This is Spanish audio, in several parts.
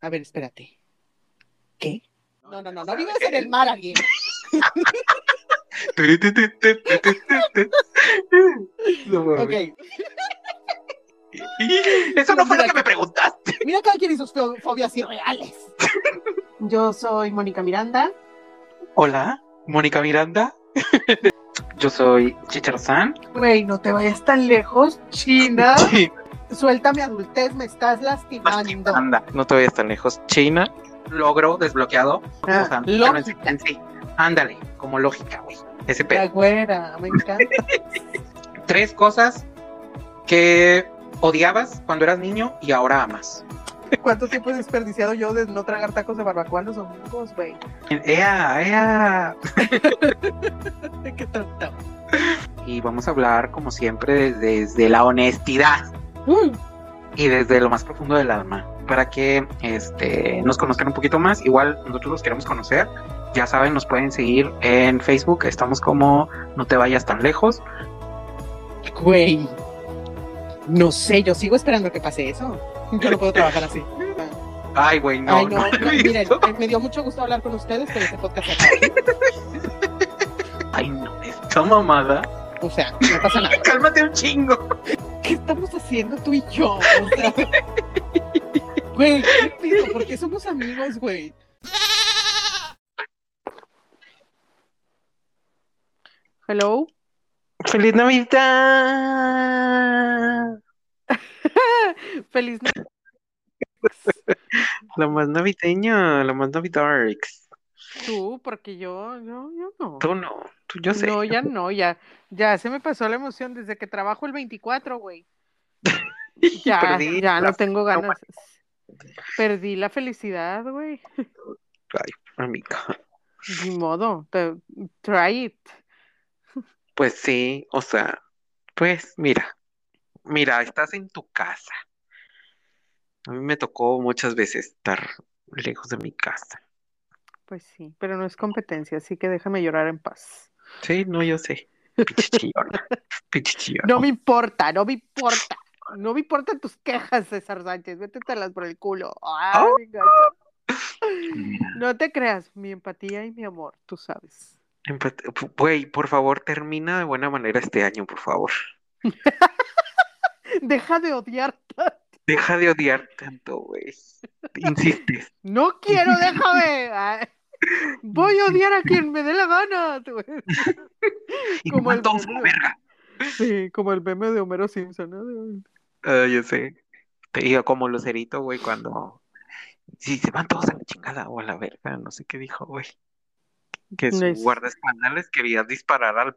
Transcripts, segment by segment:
A ver, espérate. ¿Qué? No, no, no, no vives en el mar, alguien. ok. Eso no fue lo que me preguntaste. Mira cada quien y sus fo- fobias irreales. Yo soy Mónica Miranda. Hola, Mónica Miranda. Yo soy Chicharzán. Güey, no te vayas tan lejos, China. Suelta mi adultez, me estás lastimando. Anda, no te vayas tan lejos. China, logro desbloqueado. Ah, O sea, lógica. sí-. Ándale, como lógica, güey. Ese La pedo. güera, me encanta. Tres cosas que odiabas cuando eras niño y ahora amas. ¿Cuánto tiempo he desperdiciado yo de no tragar tacos de barbacoa los domingos, güey? ¡Ea, ea! Qué tonto. Y vamos a hablar, como siempre, desde, desde la honestidad Mm. y desde lo más profundo del alma. Para que este, nos conozcan un poquito más. Igual nosotros los queremos conocer. Ya saben, nos pueden seguir en Facebook. Estamos como No te vayas tan lejos. Güey. No sé, yo sigo esperando que pase eso. Yo no puedo trabajar así. Ay, güey, no. Ay, no, no no, miren, eh, me dio mucho gusto hablar con ustedes, pero este podcast acaba. Ay, no, esta mamada. O sea, no pasa nada. Cálmate un chingo. ¿Qué estamos haciendo tú y yo? O sea, güey, ¿qué pido? ¿Por qué somos amigos, güey? Hello. ¡Feliz Navidad! Feliz Navidad. La más navideña, la más navidarks. Tú, porque yo, yo, yo no. Tú no, tú yo sé. No, ya no, ya, ya se me pasó la emoción desde que trabajo el 24, güey. Ya, Perdí ya no tengo ganas. Perdí la felicidad, güey. Ay, amiga. Ni modo. te- try it. Pues sí, o sea, pues mira, mira, estás en tu casa. A mí me tocó muchas veces estar lejos de mi casa. Pues sí, pero no es competencia, así que déjame llorar en paz. Sí, no, yo sé. Pinche chillona, pinche chillona. No me importa, no me importa. No me importan tus quejas, César Sánchez. Métetelas por el culo. Ay, Oh. gacho. No te creas, mi empatía y mi amor, tú sabes. Güey, por favor, termina de buena manera este año, por favor. Deja de odiar. Deja de odiar tanto, güey. Insistes. No quiero, déjame. Voy a odiar a quien me dé la gana. Y Como el meme. verga. Sí, como el meme de Homero Simpson. ¿no? Ah, yo sé. Te digo, como Lucerito, güey, cuando. Si se van todos a la chingada o a la verga, no sé qué dijo, güey. Que su Es- guardaespaldas quería disparar al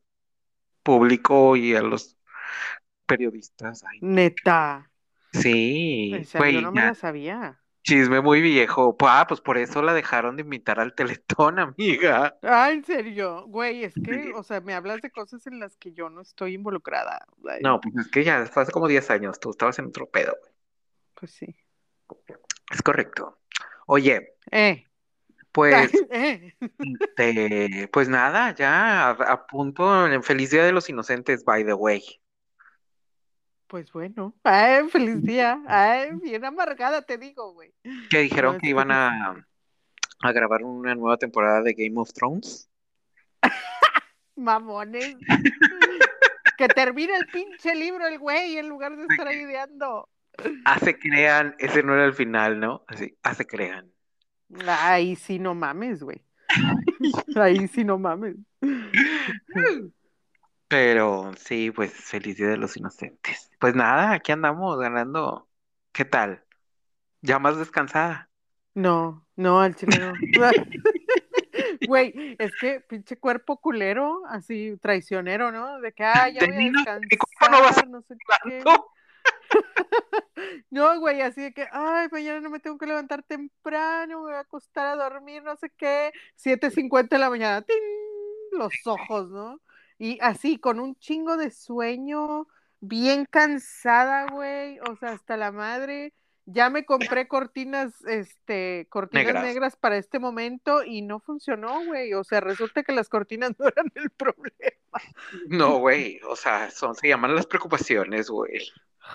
público y a los periodistas. Ay, Neta. sí, güey, yo no me la sabía. Chisme muy viejo. Ah, pues por eso la dejaron de invitar al Teletón, amiga. Ah, en serio, güey, es que, o sea, me hablas de cosas en las que yo no estoy involucrada. Ay, No, pues es que ya fue hace como 10 años, tú estabas en otro pedo, güey. Pues sí. Es correcto. Oye, Eh. pues. eh. Este, pues nada, ya a, a punto, en Feliz Día de los Inocentes, by the way. Pues bueno. Ay, feliz día. Ay, bien amargada te digo, güey. Que dijeron que iban a, a grabar una nueva temporada de Game of Thrones. Mamones. que termine el pinche libro el güey en lugar de estar ideando. Hace crean, ese no era el final, ¿no? Así, hace crean. Ahí sí no mames, güey. Ahí sí no mames. Pero sí, pues Feliz Día de los Inocentes. Pues nada, aquí andamos ganando. ¿Qué tal? ¿Ya más descansada? No, no, al chile no. Güey, es que pinche cuerpo culero, así traicionero, ¿no? De que, ah, ya voy a descansar, no va a no sé qué. No, güey, así de que, ay, mañana no me tengo que levantar temprano, me voy a acostar a dormir, no sé qué. 7.50 de la mañana, ¡tin! los ojos, ¿no? Y así, con un chingo de sueño, bien cansada, güey, o sea, hasta la madre. Ya me compré cortinas, este, cortinas Negras. negras, para este momento y no funcionó, güey. O sea, resulta que las cortinas no eran el problema. No, güey, o sea, son, se llaman las preocupaciones, güey.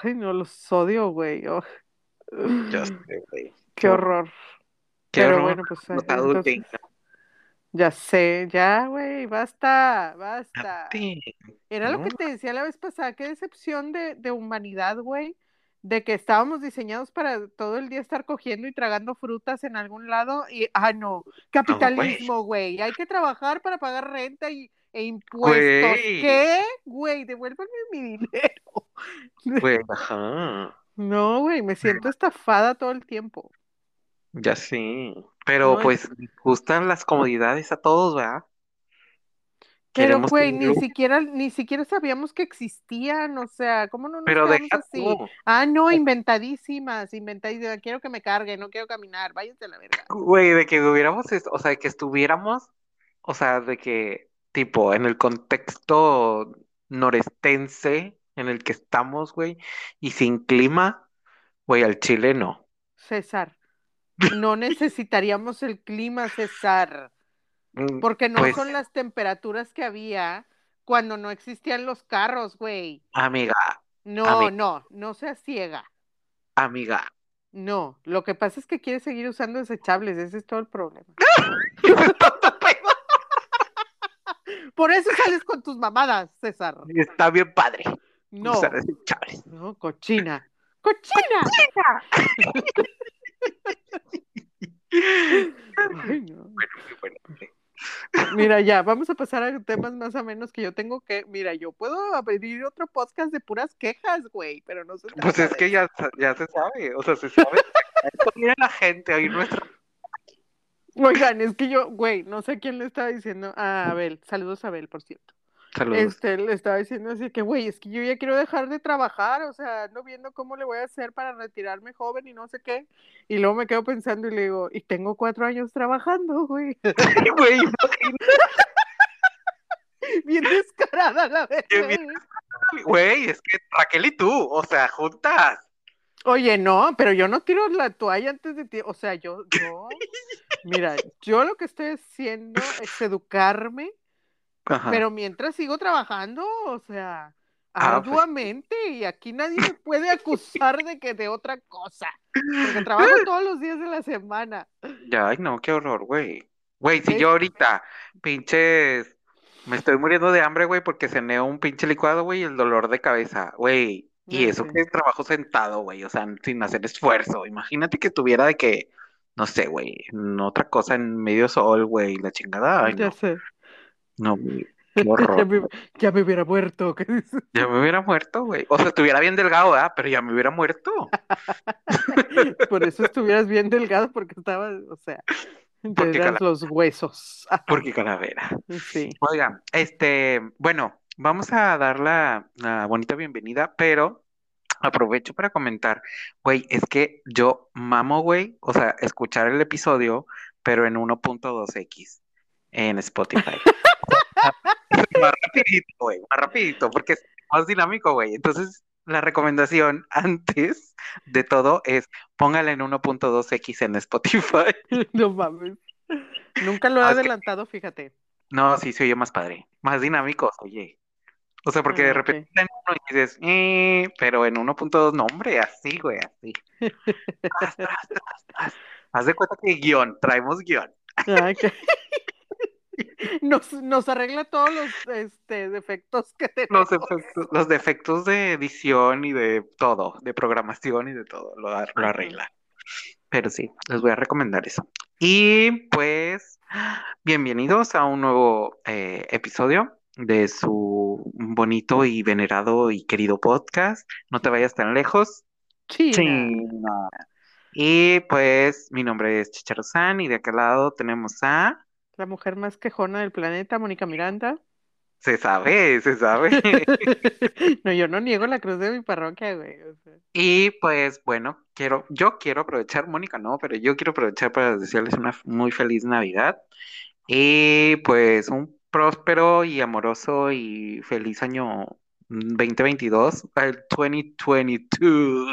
Ay, no los odio, güey. oh. Ya sé, güey. Qué horror. Qué Pero horror. bueno, pues entonces, ya sé, ya, güey, basta, basta. Era lo que te decía la vez pasada, qué decepción de, de humanidad, güey, de que estábamos diseñados para todo el día estar cogiendo y tragando frutas en algún lado y, ah, no, capitalismo, güey, hay que trabajar para pagar renta y, e impuestos. Güey. ¿Qué? Güey, devuélveme mi dinero. Güey, ajá. No, güey, me siento estafada todo el tiempo. Ya sí. Pero No, pues gustan las comodidades a todos, ¿verdad? Pero, güey, ni siquiera, ni siquiera sabíamos que existían, o sea, ¿cómo no nos pero quedamos así? tú. Ah, no, inventadísimas, inventadísimas, quiero que me cargue, no quiero caminar, váyanse a la verga. Güey, de que hubiéramos, o sea, de que estuviéramos, o sea, de que, tipo, en el contexto norestense en el que estamos, güey, y sin clima, güey, al Chile no. César, no necesitaríamos el clima, César, Mm, porque no Pues, son las temperaturas que había cuando no existían los carros, güey. amiga, No, amiga, no, no seas ciega. amiga. No, lo que pasa es que quieres seguir usando desechables, ese es todo el problema. Por eso sales con tus mamadas, César. Está bien padre. No, usar desechables. no, cochina. ¡Cochina! Ay, no. Bueno. Mira, ya, vamos a pasar a temas más o menos que yo tengo que. Mira, yo puedo abrir otro podcast de puras quejas, güey, pero no se Pues es que ya, ya se sabe, o sea, se sabe. Viene la gente oír nuestra. Oigan, es que yo, güey, no sé quién le estaba diciendo. A Abel, saludos a Abel, por cierto. Saludos. Este, le estaba diciendo así que, güey, es que yo ya quiero dejar de trabajar, o sea, ando viendo cómo le voy a hacer para retirarme joven y no sé qué. Y luego me quedo pensando y le digo, y tengo cuatro años trabajando, güey. Güey, Bien descarada la verdad. bien. güey, es que Raquel y tú, o sea, juntas. Oye, no, pero yo no tiro la toalla antes de ti. O sea, yo, yo, mira, yo lo que estoy haciendo es educarme, Ajá. pero mientras sigo trabajando, o sea, Ah, pues. arduamente, y aquí nadie me puede acusar de que de otra cosa, porque trabajo todos los días de la semana. Ya, ay, no, qué horror, güey. Güey, si yo ahorita, pinches, me estoy muriendo de hambre, güey, porque cené un pinche licuado, güey, y el dolor de cabeza, güey. Y eso que es trabajo sentado, güey, o sea, sin hacer esfuerzo. Imagínate que tuviera de que, no sé, güey, en otra cosa en medio sol, güey, la chingada. Ay, Ya no, sé. No, Ya me, ya me hubiera muerto. ¿qué dices? Ya me hubiera muerto, güey. O sea, estuviera bien delgado, ¿verdad? Pero ya me hubiera muerto. Por eso estuvieras bien delgado, porque estaba, o sea, Porque eran los huesos. Porque calavera. Sí. Oigan, este, bueno, vamos a dar la, la bonita bienvenida, pero aprovecho para comentar, güey, es que yo mamo, güey, o sea, escuchar el episodio, pero en 1.2x en Spotify. Más rapidito, güey, más rapidito, porque es más dinámico, güey. Entonces, la recomendación antes de todo es póngala en 1.2x en Spotify. No mames. Nunca lo he Ah, adelantado, fíjate. No, sí se oye más padre, más dinámico, oye. O sea, porque Ah, de ok. repente está en uno y dices, eh, pero en 1.2, no, hombre, así, güey, así. Tras. Haz de cuenta que guion, traemos guion. Ah, ok. Nos, nos arregla todos los este, defectos que tenemos. Los efectos, los defectos de edición y de todo, de programación y de todo, lo, arregla. Pero sí, les voy a recomendar eso. Y pues, bienvenidos a un nuevo eh, episodio de su bonito y venerado y querido podcast. No te vayas tan lejos. China. China. Y pues, mi nombre es Chicharo San y de aquel lado tenemos a... La mujer más quejona del planeta, Mónica Miranda. Se sabe, se sabe. No, yo no niego la cruz de mi parroquia, güey. o sea. Y pues bueno, quiero, yo quiero aprovechar, Mónica no, pero yo quiero aprovechar para desearles una muy feliz Navidad y pues un próspero y amoroso y feliz año 2022, el 2022.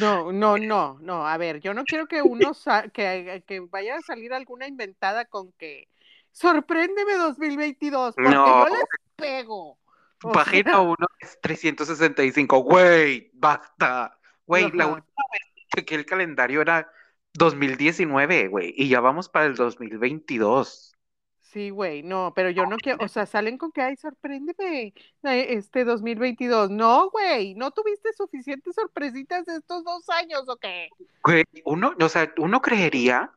No, no, no, no. A ver, yo no quiero que uno que, que vaya a salir alguna inventada con que sorpréndeme 2022, porque No. yo les pego. O Página sea, 1 es 365, güey, basta. Güey, la última vez que el calendario era 2019, güey, y ya vamos para el 2022. Sí, güey, no, pero yo no quiero, o sea, salen con que, ay, sorpréndeme, eh, este 2022. No, güey, ¿no tuviste suficientes sorpresitas estos dos años o qué? Güey, uno, o sea, uno creería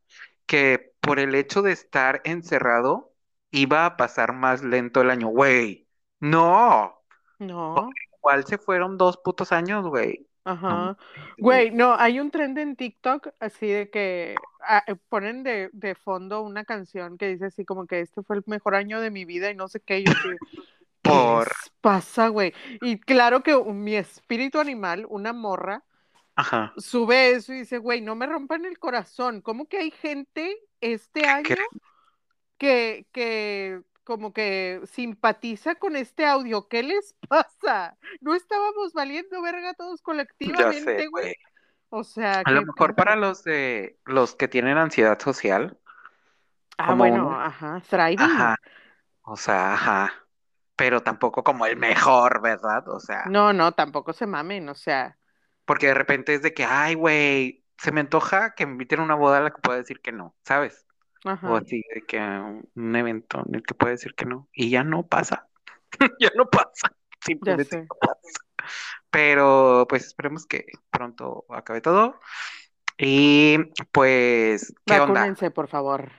que por el hecho de estar encerrado iba a pasar más lento el año, güey. No, No, igual se fueron dos putos años, güey. Ajá. Güey, no, hay un trend en TikTok así de que ah, eh, ponen de, de fondo una canción que dice así como que este fue el mejor año de mi vida y no sé qué, yo así, ¿qué por, les pasa, güey? Y claro que mi espíritu animal, una morra, ajá, sube eso y dice, güey, no me rompan el corazón. ¿Cómo que hay gente este año que, que como que simpatiza con este audio? ¿Qué les pasa? ¿No estábamos valiendo verga todos colectivamente, güey? O sea, A lo ¿qué mejor para los de los que tienen ansiedad social, Ah, como bueno, ajá, thriving. ajá, o sea, ajá, pero tampoco como el mejor, ¿verdad? O sea, No, no, tampoco se mamen, o sea, porque de repente es de que, ay, güey, se me antoja que me inviten a una boda a la que pueda decir que no, ¿sabes? O así, de que un evento en el que pueda decir que no, y ya no pasa, ya no pasa, simplemente no pasa. Pero pues esperemos que pronto acabe todo. Y pues, ¿qué onda? Vacúnense, por favor.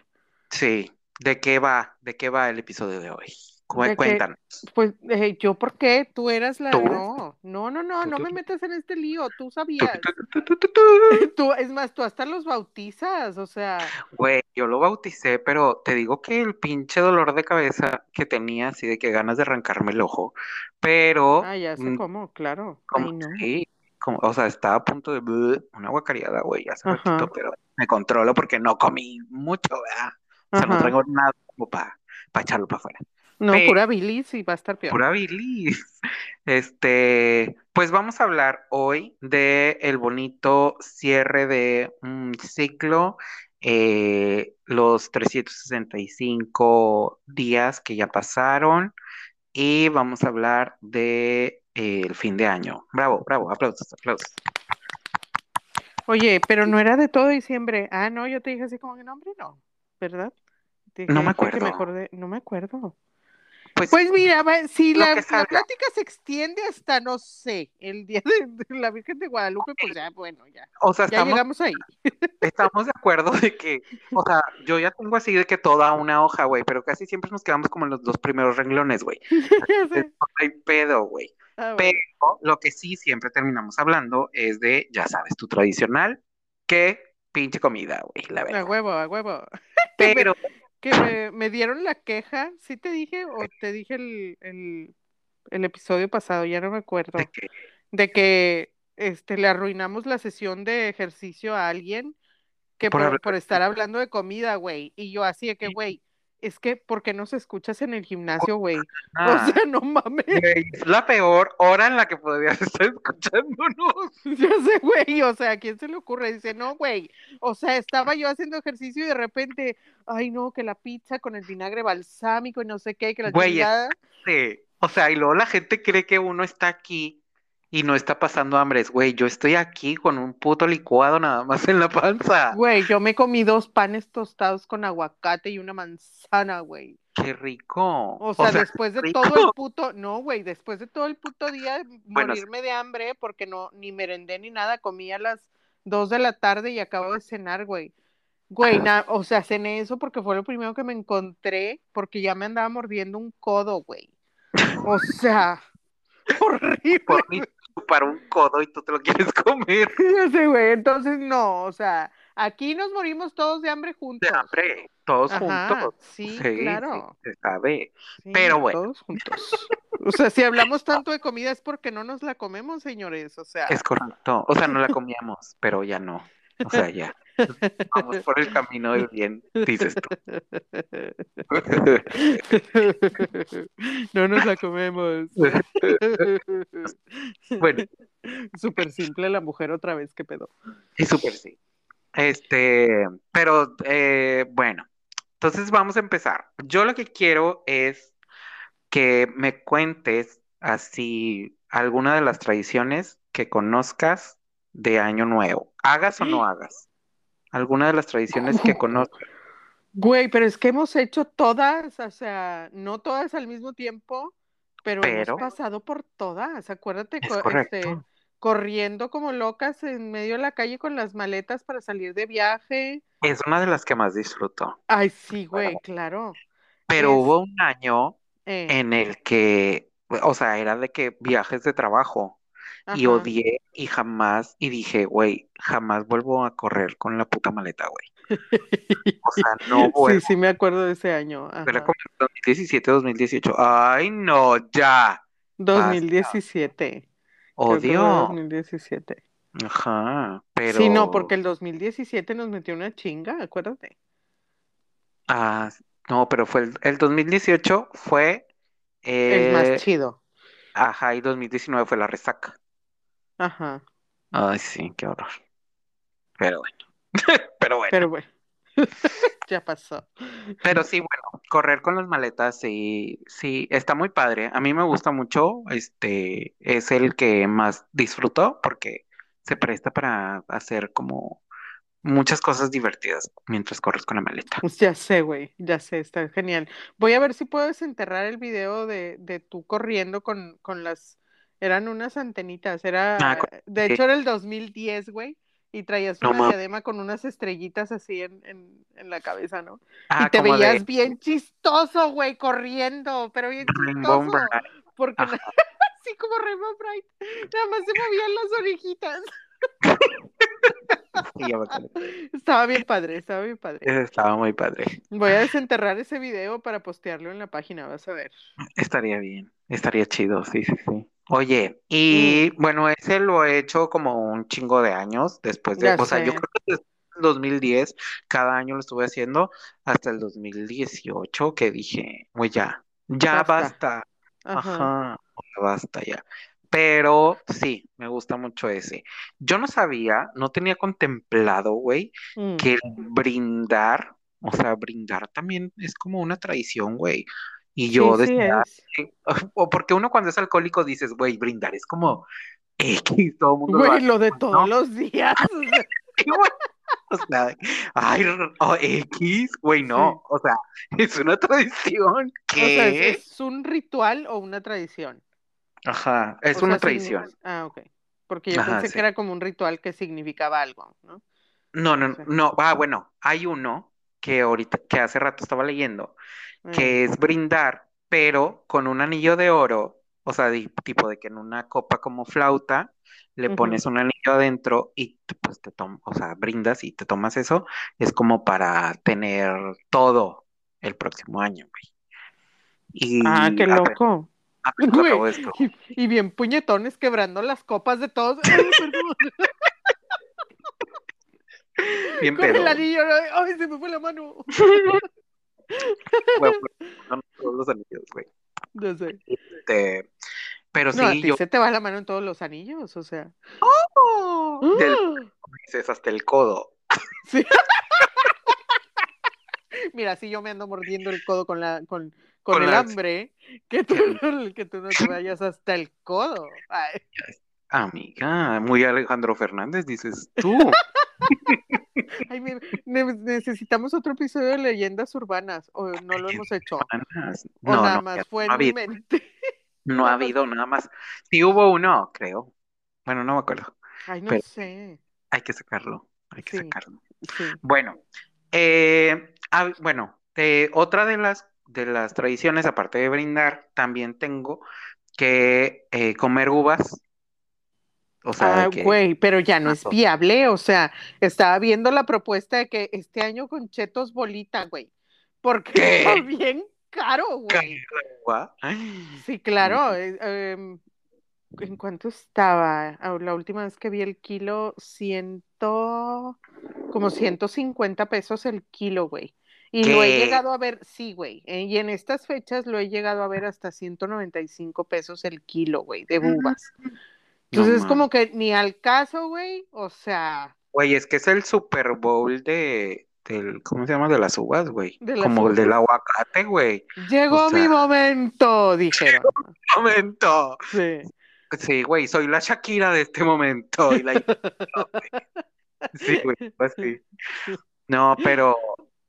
Sí, ¿de qué va? ¿De qué va el episodio de hoy? Cuéntanos. pues, eh, ¿yo por qué? Tú eras la... ¿Tú? No, no, no, no, ¿Tú, no me metas en este lío, tú sabías. tú, es más, tú hasta los bautizas, o sea, Güey, yo lo bauticé, pero te digo que el pinche dolor de cabeza que tenía, así de que ganas de arrancarme el ojo, pero ah, ya sé mm, cómo, claro. como Ay, no. sí, como, o sea, estaba a punto de una guacareada, güey, hace ratito, Ajá, pero me controlo porque no comí mucho, ¿verdad? O sea, no traigo nada como para echarlo para afuera. No, Pero pura bilis y va a estar peor. Pura bilis. Este, pues vamos a hablar hoy de el bonito cierre de un ciclo, eh, los 365 días que ya pasaron y vamos a hablar de eh, el fin de año. Bravo, bravo, aplausos, aplausos. Oye, pero no era de todo diciembre. Ah, no, yo te dije así como que no, hombre, no, ¿verdad? Te No me dije que acuerdo. mejor de... No me acuerdo. Pues Pues mira, si la, la plática se extiende hasta, no sé, el día de, de la Virgen de Guadalupe, pues ya, bueno, ya. O sea, Ya estamos, llegamos ahí. estamos de acuerdo de que, o sea, yo ya tengo así de que toda una hoja, güey, pero casi siempre nos quedamos como en los dos primeros renglones, güey. No hay pedo, güey. Ah, Pero lo que sí siempre terminamos hablando es de, ya sabes, tu tradicional, que pinche comida, güey, la A verdad. huevo, a huevo. Que me, Pero, que me, me dieron la queja, ¿sí te dije o te dije el, el, el episodio pasado? Ya no me de acuerdo. que, De que este, le arruinamos la sesión de ejercicio a alguien que por por, por estar hablando de comida, güey. Y yo así de que, güey, es que, ¿por qué nos escuchas en el gimnasio, güey? O sea, no mames. güey, es la peor hora en la que podrías estar escuchándonos. Ya sé, güey, o sea, ¿a quién se le ocurre? Dice, no, güey, o sea, estaba yo haciendo ejercicio y de repente, ay, no, que la pizza con el vinagre balsámico y no sé qué, que la Güey, chingada. este, o sea, y luego la gente cree que uno está aquí y no está pasando hambre. Güey, yo estoy aquí con un puto licuado nada más en la panza. Güey, yo me comí dos panes tostados con aguacate y una manzana, güey. Qué rico. O O sea, después de rico. todo el puto, no, güey, después de todo el puto día Bueno, morirme de hambre porque no, ni merendé ni nada, comí a las dos de la tarde y acabo de cenar, güey. Güey, na- o sea, cené eso porque fue lo primero que me encontré, porque ya me andaba mordiendo un codo, güey. O sea, horrible. por chupar un codo y tú te lo quieres comer Ya sé, güey. Entonces, no, o sea, aquí nos morimos todos de hambre de juntos. hambre, todos Ajá, juntos. sí, Sí, sí, claro. se sabe. Sí, Pero bueno, todos juntos. O sea, si hablamos tanto de comida es porque no nos la comemos, señores. O sea, es correcto. O sea, no la comíamos, pero ya no. O sea, ya. Vamos por el camino del bien, dices tú. no nos la comemos. Bueno, Súper simple la mujer otra vez, qué pedo. y súper sí. Este, pero eh, bueno, entonces vamos a empezar. Yo lo que quiero es que me cuentes así alguna de las tradiciones que conozcas de Año Nuevo. Hagas o no hagas. ¿Alguna de las tradiciones que conozco? Güey, pero es que hemos hecho todas, o sea, no todas al mismo tiempo, pero, Pero- hemos pasado por todas. Acuérdate, Es co- correcto. este, corriendo como locas en medio de la calle con las maletas para salir de viaje. Es una de las que más disfruto. Ay, sí, güey, claro. Pero Es- hubo un año Eh, en el que, o sea, era de que viajes de trabajo y odié y jamás, y dije, güey, jamás vuelvo a correr con la puta maleta, güey. O sea, no Sí, vuelvo. sí, me acuerdo de ese año. Era como en 2017, 2018. Ay, no, ya. 2017. Creo que fue Odio. 2017. Ajá, pero. Sí, no, porque el 2017 nos metió una chinga, acuérdate. Ah, no, pero fue el, el 2018 fue. El eh, más chido. ajá, y 2019 fue la resaca. Ajá. Ay, sí, qué horror. Pero bueno. Pero bueno. Pero bueno, ya pasó. Pero sí, bueno, correr con las maletas, sí, sí, está muy padre. A mí me gusta mucho, este, es el que más disfruto porque se presta para hacer como muchas cosas divertidas mientras corres con la maleta. Pues ya sé, güey, ya sé, está genial. Voy a ver si puedo desenterrar el video de, de tú corriendo con, con las, eran unas antenitas, era, Ah, de hecho era el 2010, güey, y traías No una diadema con unas estrellitas así en, en, en la cabeza, ¿no? Ah, y te como veías de bien chistoso, güey, corriendo, pero bien chistoso, porque Ajá. así como Rainbow Bright, nada más se movían las orejitas. Sí. Estaba bien padre, estaba bien padre. Estaba muy padre. Voy a desenterrar ese video para postearlo en la página, vas a ver. Estaría bien, estaría chido, sí, sí, sí. Oye, y Mm. bueno, ese lo he hecho como un chingo de años después de, Ya o sea, yo creo que desde el 2010, cada año lo estuve haciendo hasta el 2018 que dije, güey, ya, ya Basta. basta, Ajá. ajá, basta ya. Pero sí, me gusta mucho ese. Yo no sabía, no tenía contemplado, güey, Mm. que brindar, o sea, brindar también es como una tradición, güey. Y yo Sí, decía, que- o porque uno cuando es alcohólico dices, güey, brindar es como X, todo el mundo Güey, lo de pues, todos ¿no? los días. o sea, ay, o X, güey, no, o sea, es una tradición O sea, que, ¿es, es un ritual o una tradición? ajá, es O una sea, tradición. Ah, ok. Porque yo Ajá, pensé sí. que era como un ritual que significaba algo, ¿no? No, no, no, ah, bueno, hay uno que ahorita, que hace rato estaba leyendo, que es brindar, pero con un anillo de oro, o sea, tipo de que en una copa como flauta le pones un anillo adentro y pues te tomas, o sea, brindas y te tomas eso, es como para tener todo el próximo año, güey. Y Ah, qué loco. Y, y bien puñetones quebrando las copas de todos. Ay. Bien Con el pedo. anillo. Ay, se me fue la mano. Güey, son todos los anillos, güey. No sé. Este, pero No, a sí, ti yo se te va la mano en todos los anillos, o sea. del ¡Ah! dices hasta el codo. Sí. Mira, si yo me ando mordiendo el codo con la con, con Con el la- hambre, que tú, que tú no te vayas hasta el codo. Ay, Amiga, muy Alejandro Fernández, dices tú. ay, ne- necesitamos otro episodio de leyendas urbanas, o no lo hemos hecho, o nada No, no, más ya fue no ha en mi mente. no ha habido nada más. Sí hubo uno, creo. Bueno, no me acuerdo. Ay, no Pero- sé. Hay que sacarlo, hay que Sí. sacarlo. Sí. Bueno, eh, ah, bueno, eh, otra de las de las tradiciones, aparte de brindar, también tengo que eh, comer uvas. O sea, Ah, güey, pero ya no es viable, o sea, estaba viendo la propuesta de que este año con chetos bolita, güey, porque ¿Qué? está bien caro, güey. Sí, claro. eh, em, ¿en cuánto estaba? La última vez que vi el kilo, ciento, como 150 pesos el kilo, güey. Y lo he llegado a ver, sí, güey. eh, y en estas fechas lo he llegado a ver hasta 195 pesos el kilo, güey, de No Entonces es como que ni al caso, güey. O sea, Güey, es que es el Super Bowl de, del, ¿cómo se llama? De las uvas, güey. Como el del aguacate, güey. llegó O mi momento, dijeron. Momento. Sí. Sí, güey, soy la Shakira de este momento. Y la... Sí, güey, pues sí. No, pero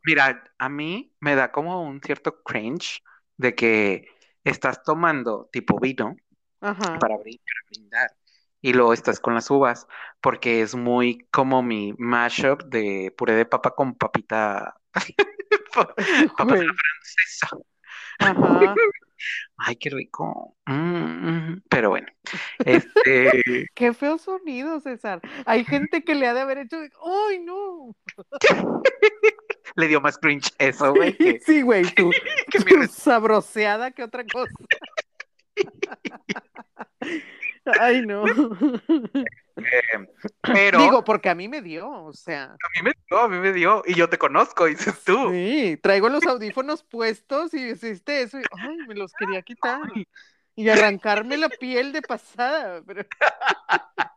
mira, a mí me da como un cierto cringe de que estás tomando tipo vino Ajá. para brindar y luego estás con las uvas, porque es muy como mi mashup de puré de papa con papita, pa- papas a Güey. la francesa. Ajá. Ay, qué rico. Mm, mm. Pero bueno, este, Qué feo sonido, César. Hay gente que le ha de haber hecho. ¡Ay, no! le dio más cringe eso, güey, que, Sí, güey, tú. que mi sabroseada que otra cosa. Ay, no. Eh, pero Digo, porque a mí me dio, o sea. a mí me dio, a mí me dio, y yo te conozco, dices tú. Sí, traigo los audífonos puestos y hiciste eso y ay, me los quería quitar y arrancarme la piel de pasada, pero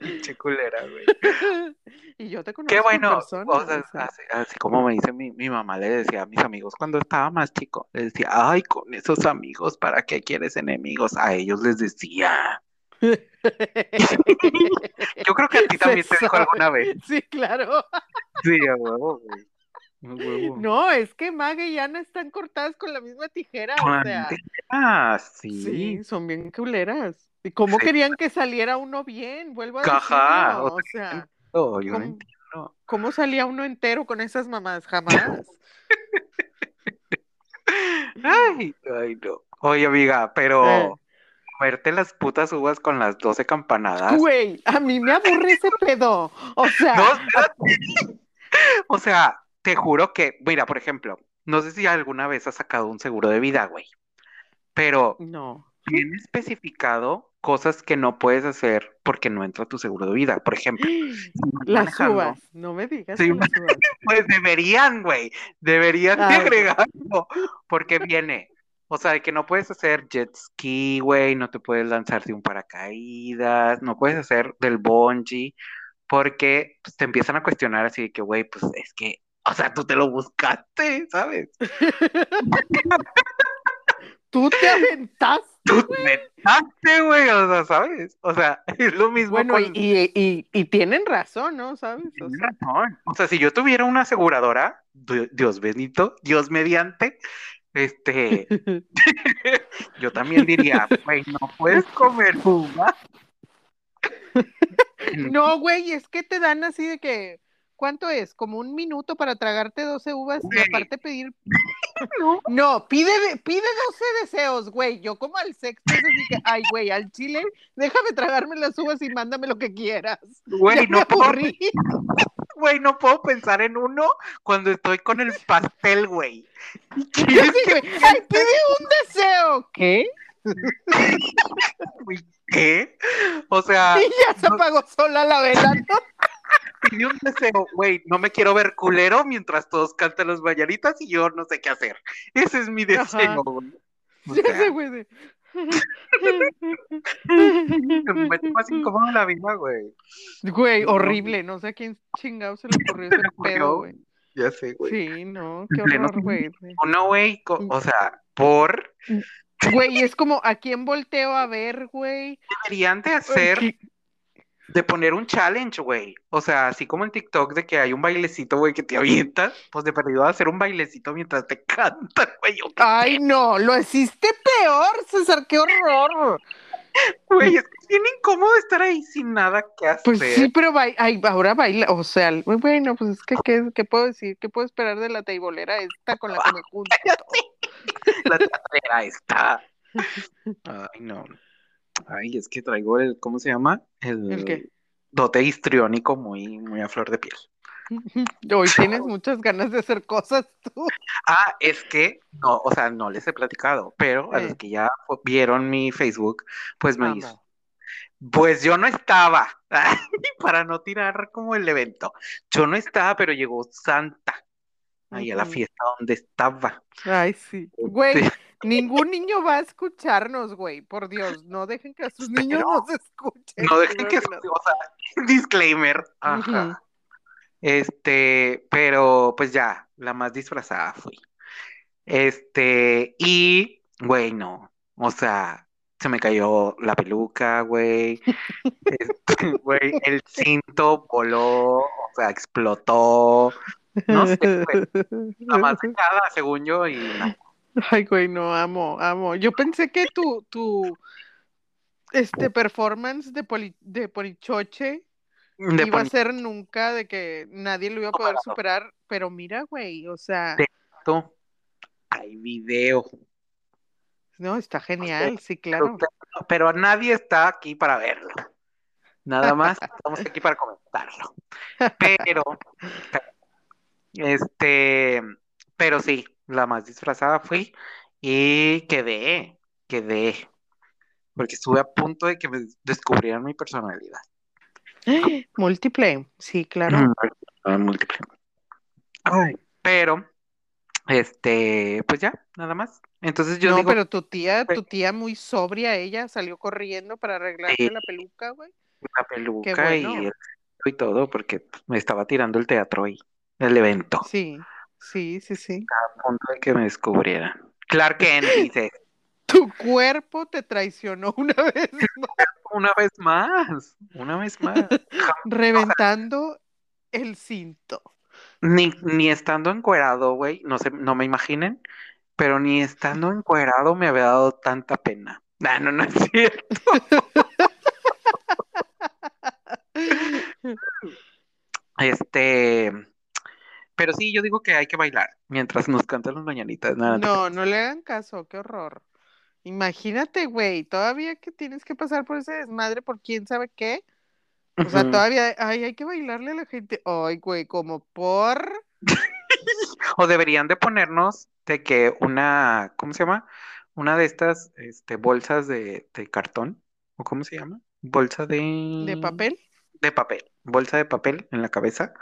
Pinche culera, güey. y yo te conozco Qué en bueno, persona, o sea, o sea. así, así como me dice mi, mi mamá, le decía a mis amigos cuando estaba más chico, le decía, ay, con esos amigos, ¿para qué quieres enemigos? A ellos les decía. Yo creo que a ti Se también te dijo alguna vez. Sí, claro. Sí, a huevo, güey. Huevo. No, es que Maga y Ana están cortadas con la misma tijera, o sea, Ah, sí, sí. son bien culeras. ¿Y cómo Sí. querían que saliera uno bien? Vuelvo a decirlo, o sea, No, yo no ¿cómo, entiendo. cómo salía uno entero con esas mamás? Jamás. Ay, ay, no. Oye, amiga, Eh. pero comerte las putas uvas con las 12 campanadas. Güey, a mí me aburre ese pedo. O sea, No. O sea, te juro que, mira, por ejemplo, no sé si alguna vez has sacado un seguro de vida, güey, pero no. tiene especificado cosas que no puedes hacer porque no entra tu seguro de vida. Por ejemplo, Las uvas, no me digas Sí, que las uvas. Pues deberían, güey, deberían de agregarlo, porque viene, o sea, de que no puedes hacer jet ski, güey, no te puedes lanzar de un paracaídas, no puedes hacer del bungee, porque pues, te empiezan a cuestionar así de que, güey, pues es que, o sea, tú te lo buscaste, ¿sabes? Tú te aventaste. Tú te metaste, güey, o sea, ¿sabes? O sea, es lo mismo Bueno, con... y, y, y, tienen razón, ¿no? ¿Sabes? O sea, razón. O sea, si yo tuviera una aseguradora, Di- Dios bendito, Dios mediante, este, yo también diría, güey, no puedes comer uva. no, güey, es que te dan así de que, ¿cuánto es? Como un minuto para tragarte 12 uvas y aparte pedir. No. No, pide, pide 12 deseos, güey. Yo como al sexto así que, ay, güey, al chile, déjame tragarme las uvas y mándame lo que quieras. Güey, no puedo, güey, no puedo pensar en uno cuando estoy con el pastel, güey. ¿Y Yo quieres sí, ay, pide un deseo. ¿Qué? ¿Qué? O sea, Y ya se no- apagó sola la vela, ¿no? Pide un deseo, güey, no me quiero ver culero mientras todos cantan las mañanitas y yo no sé qué hacer. Ese es mi deseo, güey. Ya sea, sé, güey. de- me más incómodo la vida, güey. Güey, No. horrible. No sé a quién chingado se le ocurrió Se ese pedo, güey. Ya sé, güey. Sí, no, qué En horror, güey. Uno, güey, co- o sea, por Güey, es como, ¿a quién volteo a ver, güey? deberían de hacer, ¿Qué? De poner un challenge, güey. O sea, así como en TikTok de que hay un bailecito, güey, que te avientas, pues de perdido hacer un bailecito mientras te cantan, güey. Ay, no, lo hiciste peor, César, qué horror. Güey, es que bien incómodo estar ahí sin nada que hacer. Pues sí, pero bai- ay, ahora baila, o sea, muy bueno, pues es que, ¿qué, qué puedo decir? ¿Qué puedo esperar de la teibolera esta con la que me junto? La teatrera está. Ay, no. Ay, es que traigo el, ¿cómo se llama? El, ¿El qué? dote histriónico muy, muy a flor de piel. Hoy tienes muchas ganas de hacer cosas tú. Ah, es que, no, o sea, no les he platicado, pero a los Eh. que ya vieron mi Facebook, pues me Amo. hizo. Pues yo no estaba, para no tirar como el evento. Yo no estaba, pero llegó Santa ahí a la fiesta donde estaba. Ay, sí. Güey, Sí. Ningún niño va a escucharnos, güey. Por Dios, no dejen que a sus niños Espero. nos escuchen. No dejen que, o sea, disclaimer. Ajá. Este, pero pues ya, la más disfrazada fui. Este, y, güey, no, o sea, se me cayó la peluca, güey. Este, güey, el cinto voló, o sea, explotó. No sé, güey. La más cada, según yo, y no. Ay, güey, no, amo, amo. Yo pensé que tu, tu, este, performance de, poli, de Polichoche De iba a ser nunca de que nadie lo iba a poder superar, pero mira, güey, o sea, Hay video. no, está genial, sí, claro. Pero, pero nadie está aquí para verlo. Nada más estamos aquí para comentarlo. Pero, este, pero sí, la más disfrazada fui y quedé, quedé. Porque estuve a punto de que me descubrieran mi personalidad. Múltiple, sí, claro. Ah, múltiple. Ay, pero, este, pues ya, nada más. Entonces yo no, digo, pero tu tía, tu tía muy sobria, ella salió corriendo para arreglarse Sí. la peluca, güey. la peluca bueno. y, y todo, porque me estaba tirando el teatro y el evento. Sí, sí, sí, sí. A punto de que me descubrieran. Clark Kent dice, Tu cuerpo te traicionó una vez más, una vez más, una vez más. reventando el cinto. Ni, ni estando encuerado, güey, no sé, no me imaginen, pero ni estando encuerado me había dado tanta pena. Ah, no, no es cierto. Este, pero sí, yo digo que hay que bailar mientras nos cantan las mañanitas. Nada, no No, no le hagan caso, qué horror. Imagínate, güey, todavía que tienes que pasar por ese desmadre por quién sabe qué. O sea, todavía, ay, hay que bailarle a la gente. Ay, güey, como por. O deberían de ponernos de que una, ¿cómo se llama? Una de estas, este, bolsas de, de cartón, ¿o cómo se llama? Bolsa de... ¿De papel? De papel, bolsa de papel en la cabeza.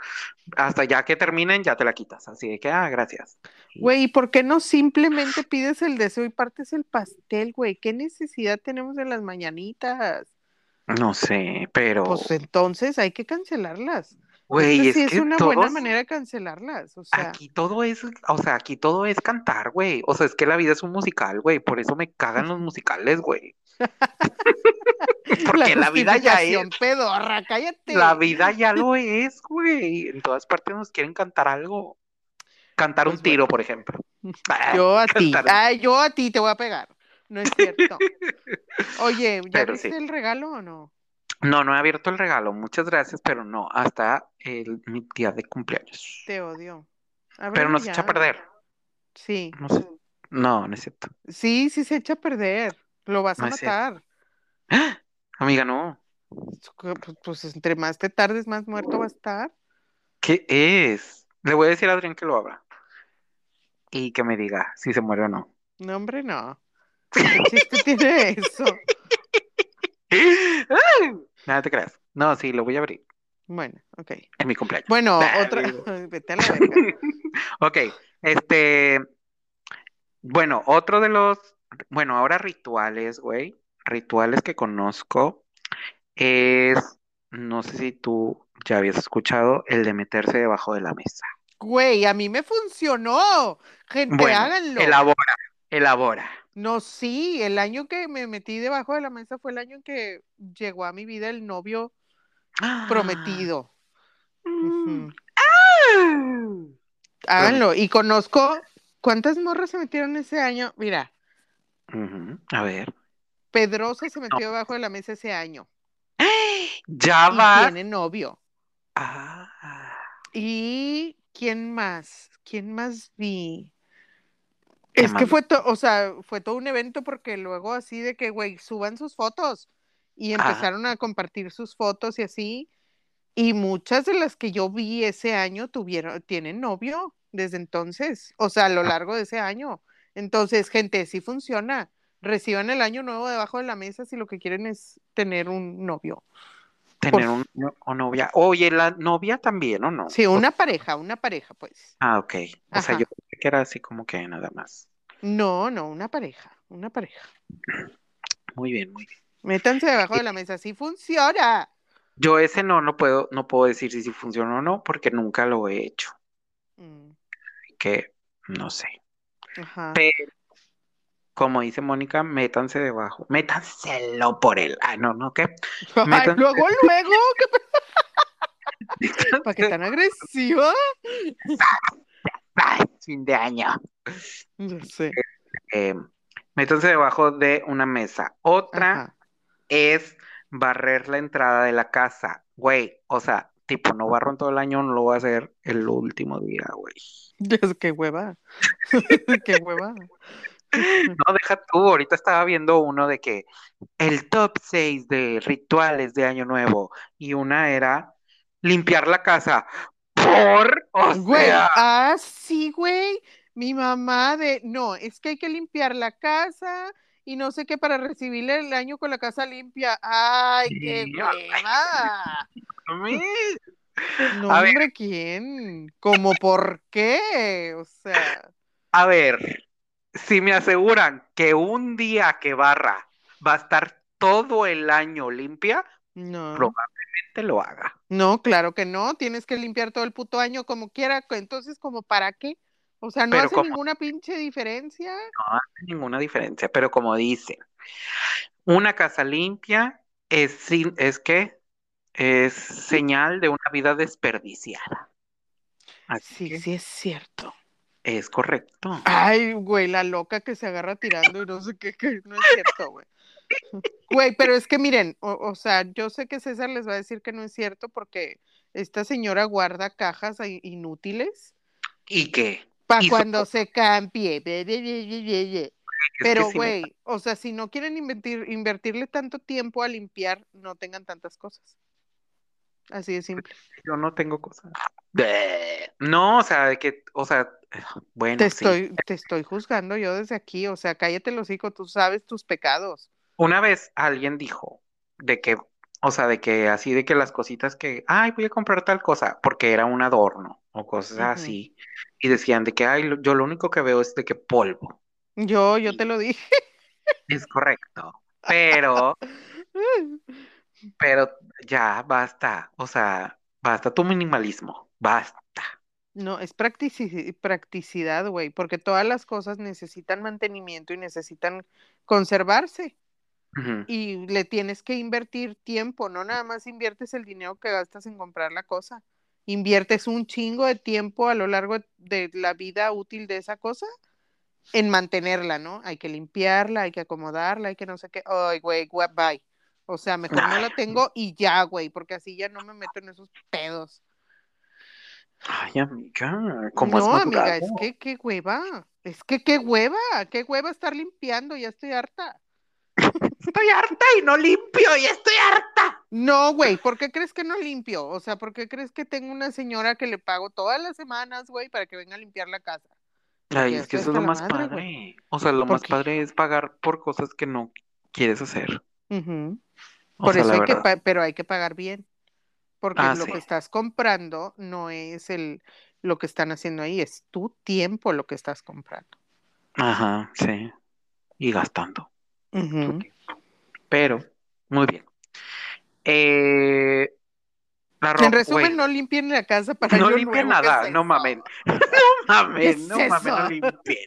Hasta ya que terminen, ya te la quitas. Así de que, ah, gracias. Güey, ¿y por qué no simplemente pides el deseo y partes el pastel, güey? ¿Qué necesidad tenemos de las mañanitas? No sé, pero, Pues entonces hay que cancelarlas. güey, Esta sí es es que una buena manera de cancelarlas. O sea, aquí todo es, o sea, aquí todo es cantar, güey. O sea, es que la vida es un musical, güey. Por eso me cagan los musicales, güey. Porque la vida ya es. pedorra, cállate. La vida ya lo es, güey. En todas partes nos quieren cantar algo. Cantar Pues un tiro, por ejemplo. Ah, Yo a ti, ay, yo a ti te voy a pegar. No es cierto. Oye, ¿ya Pero viste sí. el regalo o no? No, no he abierto el regalo. Muchas gracias, pero no. Hasta el, mi día de cumpleaños. Te odio. Pero Ábrelo no se echa a perder. Sí, No sé. No, no es cierto. sí, sí se echa a perder. Lo vas a No matar. ¡Ah! Amiga, no. Pues, pues entre más te tardes, más muerto va a estar. ¿Qué es? Le voy a decir a Adrián que lo abra. Y que me diga si se muere o no. No, hombre, no. ¿Qué chiste tiene eso? Nada te creas. No, sí, lo voy a abrir. Bueno, ok. En mi cumpleaños. Bueno, Ah, otra. Vete a la verga. Ok, este, bueno, otro de los, bueno, ahora rituales, güey, rituales que conozco es, no sé si tú ya habías escuchado, el de meterse debajo de la mesa. Güey, a mí me funcionó. Gente, Bueno, háganlo. elabora, elabora. No, sí, el año que me metí debajo de la mesa fue el año en que llegó a mi vida el novio prometido. Mm. Ah. Háganlo. Y conozco cuántas morras se metieron ese año. Mira, A ver. Pedrosa se metió debajo de la mesa ese año. Ya Y vas. tiene novio. Ah. ¿Y quién más? ¿Quién más vi? ¿Qué Es que fue, to- o sea, fue todo un evento porque luego así de que, güey, suban sus fotos. Y Ah. empezaron a compartir sus fotos y así. Y muchas de las que yo vi ese año tuvieron, tienen novio desde entonces. O sea, a lo largo de ese año. Entonces, gente, sí funciona. Reciban el año nuevo debajo de la mesa si lo que quieren es tener un novio. Tener un no- o novia. Oye, la novia también, ¿o no? Sí, una pareja, una pareja, pues. Ah, ok. O sea, yo pensé que era así como que nada más. No, no, una pareja, una pareja. Muy bien, muy bien. Métanse debajo de la mesa, sí funciona. Yo ese no lo puedo, no puedo decir si, si funciona o no, porque nunca lo he hecho. Mm, Así que no sé. ajá. Pero como dice Mónica, métanse debajo. Métanselo por el. Ah, no, no, ¿qué? Ay, Métanse- luego, luego, ¿qué ¿Para qué tan agresiva? Fin de año. Ya sé. Eh, métanse debajo de una mesa. Otra Ajá. es barrer la entrada de la casa. Güey, o sea, tipo, no barro en todo el año, no lo voy a hacer el último día, güey. Es que hueva. Qué hueva. No, deja tú, ahorita estaba viendo uno de que el top 6 de rituales de Año Nuevo y una era limpiar la casa. Por, o Güey, sea, ah, sí, güey. Mi mamá de, no, es que hay que limpiar la casa y no sé qué para recibir el año con la casa limpia. Ay, qué hueva. No, A ver. hombre, ¿quién? ¿Cómo por qué? O sea, a ver, si me aseguran que un día que barra va a estar todo el año limpia, no. probablemente lo haga. No, claro que no. Tienes que limpiar todo el puto año como quiera. Entonces, ¿como para qué? O sea, no Pero hace como- ninguna pinche diferencia. No hace ninguna diferencia, pero como dicen, una casa limpia es, sin- es que es señal de una vida desperdiciada. Así Sí, que sí es cierto. Es correcto. Ay, güey, la loca que se agarra tirando y no sé qué, que no es cierto, güey. Güey, pero es que miren, o, o sea, yo sé que César les va a decir que no es cierto porque esta señora guarda cajas inútiles ¿Y qué? para cuando se cambie. be, be, be, Pero, me- güey, o sea, si no quieren invertir, invertirle tanto tiempo a limpiar, no tengan tantas cosas. Así de simple. yo no tengo cosas. No, o sea, de que, o sea, bueno, Te sí. estoy, te estoy juzgando yo desde aquí, o sea, cállate los hocico, tú sabes tus pecados. Una vez alguien dijo de que, o sea, de que así de que las cositas que, ay, voy a comprar tal cosa, porque era un adorno o cosas así, y decían de que, ay, yo lo único que veo es de que polvo. Yo, yo te lo dije. Es correcto, pero, pero ya basta, o sea, basta tu minimalismo, basta. No, es practici- practicidad, güey, porque todas las cosas necesitan mantenimiento y necesitan conservarse. Y le tienes que invertir tiempo, no nada más inviertes el dinero que gastas en comprar la cosa. Inviertes un chingo de tiempo a lo largo de la vida útil de esa cosa en mantenerla, ¿no? Hay que limpiarla, hay que acomodarla, hay que no sé qué. Ay, güey, bye. O sea, mejor no la tengo y ya, güey, porque así ya no me meto en esos pedos. Ay, amiga, ¿cómo has No, amiga, es que qué hueva. Es que qué hueva, qué hueva estar limpiando, ya estoy harta. Estoy harta y no limpio y estoy harta. No, güey, ¿por qué crees que no limpio? O sea, ¿por qué crees que tengo una señora que le pago todas las semanas, güey, para que venga a limpiar la casa? Ay, Ya es que eso es lo más madre, padre. O sea, lo ¿Por más qué? padre es pagar por cosas que no quieres hacer. Por sea, eso hay que, verdad. pero hay que pagar bien, porque Ah, lo sí. que estás comprando no es el lo que están haciendo ahí, es tu tiempo lo que estás comprando. Ajá, sí. Y gastando. Ujú. Pero, muy bien. Eh, la En resumen, no limpien la casa para no limpien nuevo, ¿qué nada, es no mamen. No mamen, no mamen, no limpien.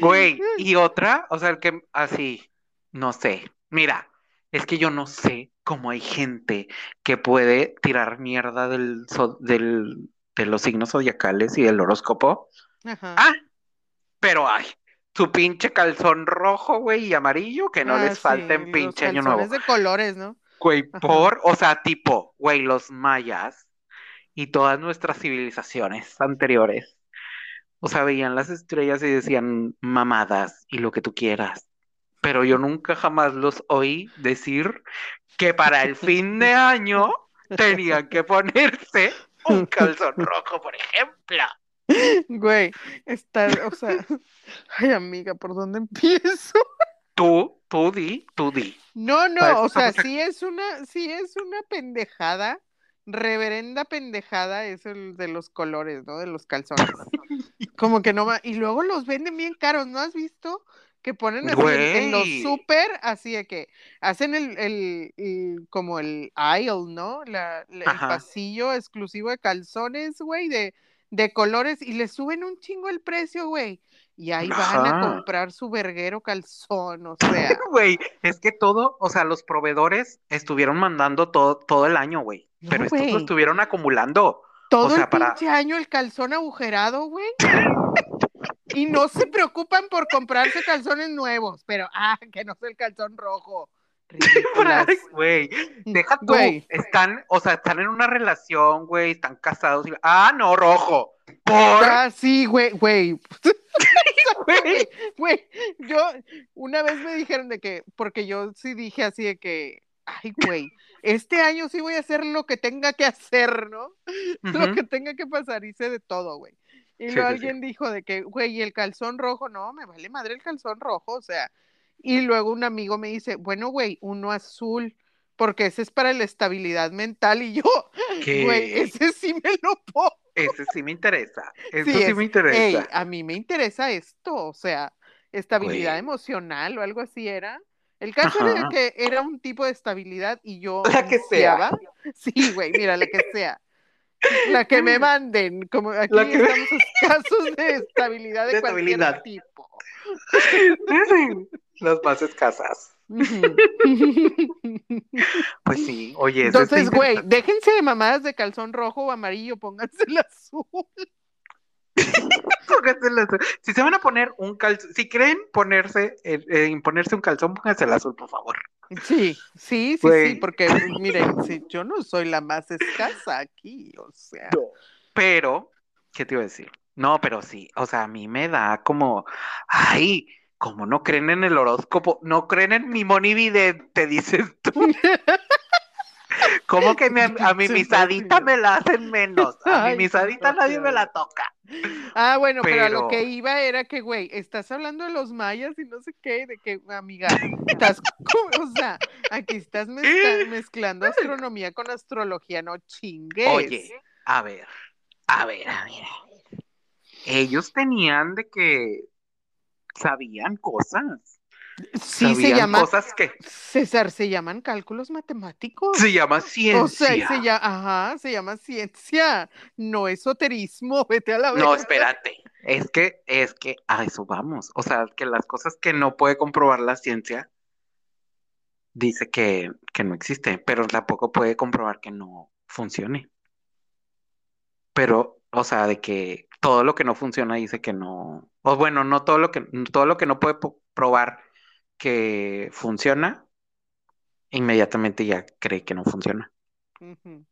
Güey, y otra, o sea, el que así, no sé. Mira, es que yo no sé cómo hay gente que puede tirar mierda del, del, de los signos zodiacales y del horóscopo. Ajá. Ah, pero ay, su pinche calzón rojo, güey, y amarillo, que no Ah, les falte en sí, pinche los año nuevo. de colores, ¿no? Güey, por, o sea, tipo, güey, los mayas y todas nuestras civilizaciones anteriores, o sea, veían las estrellas y decían mamadas y lo que tú quieras. Pero yo nunca jamás los oí decir que para el fin de año tenían que ponerse un calzón rojo, por ejemplo. Güey, está, o sea, ay amiga, ¿por dónde empiezo? Tú, tú di, tú di. No, no, o sea, sí es una, sí es una pendejada, reverenda pendejada es el de los colores, ¿no? De los calzones. Como que no va, y luego los venden bien caros, ¿no has visto? Que ponen así en, en los súper, así de que hacen el, el, el- como el aisle, ¿no? La, la- el Ajá. pasillo exclusivo de calzones, güey, de, de colores y le suben un chingo el precio, güey. Y ahí van a comprar su verguero calzón, o sea. Güey, es que todo, o sea, los proveedores estuvieron mandando todo, todo el año, güey. pero estos lo estuvieron acumulando. Todo el pinche año el calzón agujerado, güey. y no se preocupan por comprarse calzones nuevos, pero ah, que no sea el calzón rojo. Güey, deja tú, están, o sea, están en una relación, güey, están casados y, ah, no, rojo. ¿Por? Ah, sí, güey, güey. Güey, yo una vez me dijeron de que, porque yo sí dije así de que, ay, güey, este año sí voy a hacer lo que tenga que hacer, ¿no? Lo que tenga que pasar, hice de todo, güey. Y luego alguien dijo de que, güey, el calzón rojo, no, me vale madre el calzón rojo, o sea. Y luego un amigo me dice, bueno, güey, uno azul, porque ese es para la estabilidad mental. Y yo, güey, ese sí me lo pongo. Ese sí me interesa. Eso sí, me interesa. a mí me interesa esto, o sea, estabilidad emocional o algo así era. El caso era que era un tipo de estabilidad y yo. La que sea. Sí, güey, mira, la que sea. La que me manden, como aquí estamos casos de estabilidad de, cualquier tipo. Las más escasas. pues sí, oye. Entonces, güey, déjense de mamadas de calzón rojo o amarillo, pónganse el azul. Si se van a poner un calzón, si creen ponerse, eh, eh ponerse un calzón, pónganse el azul, por favor. Sí, sí, sí, sí, porque miren, yo no soy la más escasa aquí, o sea. Pero, ¿qué te iba a decir? No, pero sí, o sea, a mí me da como, ay, como no creen en el horóscopo, no creen en mi monivide, te dices tú. ¿Cómo que a mi misadita me la hacen menos? A mi misadita nadie me la toca. Ah, bueno, pero... a lo que iba era que, güey, estás hablando de los mayas y no sé qué, de que, amiga, estás, o sea, aquí estás mezclando astronomía con astrología, no chingues. Oye, a ver, a ver, a ver, a ver. Ellos tenían de que sabían cosas. Sí, se llama. Cosas que... César, se llaman cálculos matemáticos. Se llama ciencia. O sea, se llama, ajá, se llama ciencia, no esoterismo, vete a la vez. No, espérate. Es que, es que a eso vamos. O sea, que las cosas que no puede comprobar la ciencia dice que, que no existe, pero tampoco puede comprobar que no funcione. Pero, o sea, de que todo lo que no funciona dice que no, o bueno, no todo lo que, todo lo que no puede probar que funciona, inmediatamente ya cree que no funciona.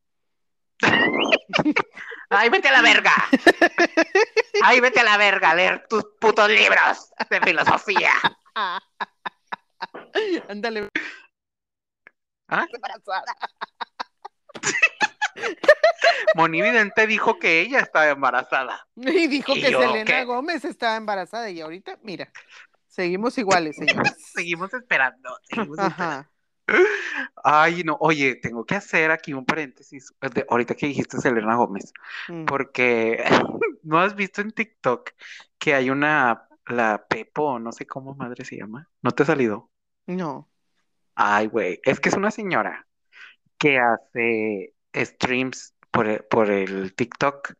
¡Ay, vete a la verga! ¡Ay, vete a la verga a leer tus putos libros de filosofía! Ándale. ¿Ah? Monividente dijo que ella estaba embarazada. Y dijo que Selena Gómez estaba embarazada y ahorita, mira, seguimos iguales, señores. seguimos esperando. Ay, no, oye, tengo que hacer aquí un paréntesis ahorita que dijiste Selena Gómez, mm. porque no has visto en TikTok que hay una, la Pepo, no sé cómo madre se llama, ¿no te ha salido? No. Ay, güey, es que es una señora que hace streams por el, por el TikTok,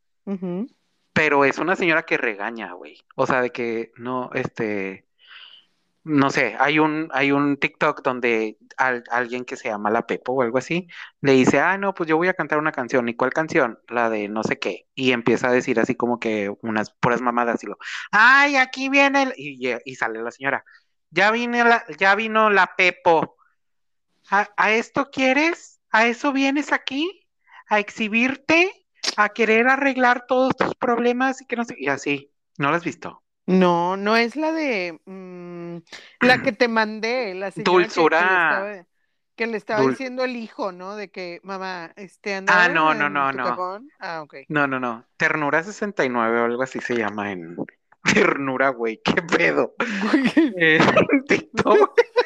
pero es una señora que regaña, güey. O sea, de que no, este, no sé, hay un, hay un TikTok donde alguien que se llama La Pepo o algo así, le dice, ah, no, pues yo voy a cantar una canción. ¿Y cuál canción? La de no sé qué. Y empieza a decir así como que unas puras mamadas y lo, ay, aquí viene el... y, y sale la señora. Ya vine la, ya vino la Pepo. ¿A esto quieres? ¿A eso vienes aquí? a exhibirte, a querer arreglar todos tus problemas y que no sé, y así. ¿No lo has visto? No, no es la de mm, la que te mandé, la señora Dulzura. Que, le estaba, diciendo el hijo, ¿no? De que mamá, este anda. Ah, no, no, no, no. Ah, ok. No, no, no. Ternura 69 o algo así se llama en Ternura, güey, qué pedo. eh,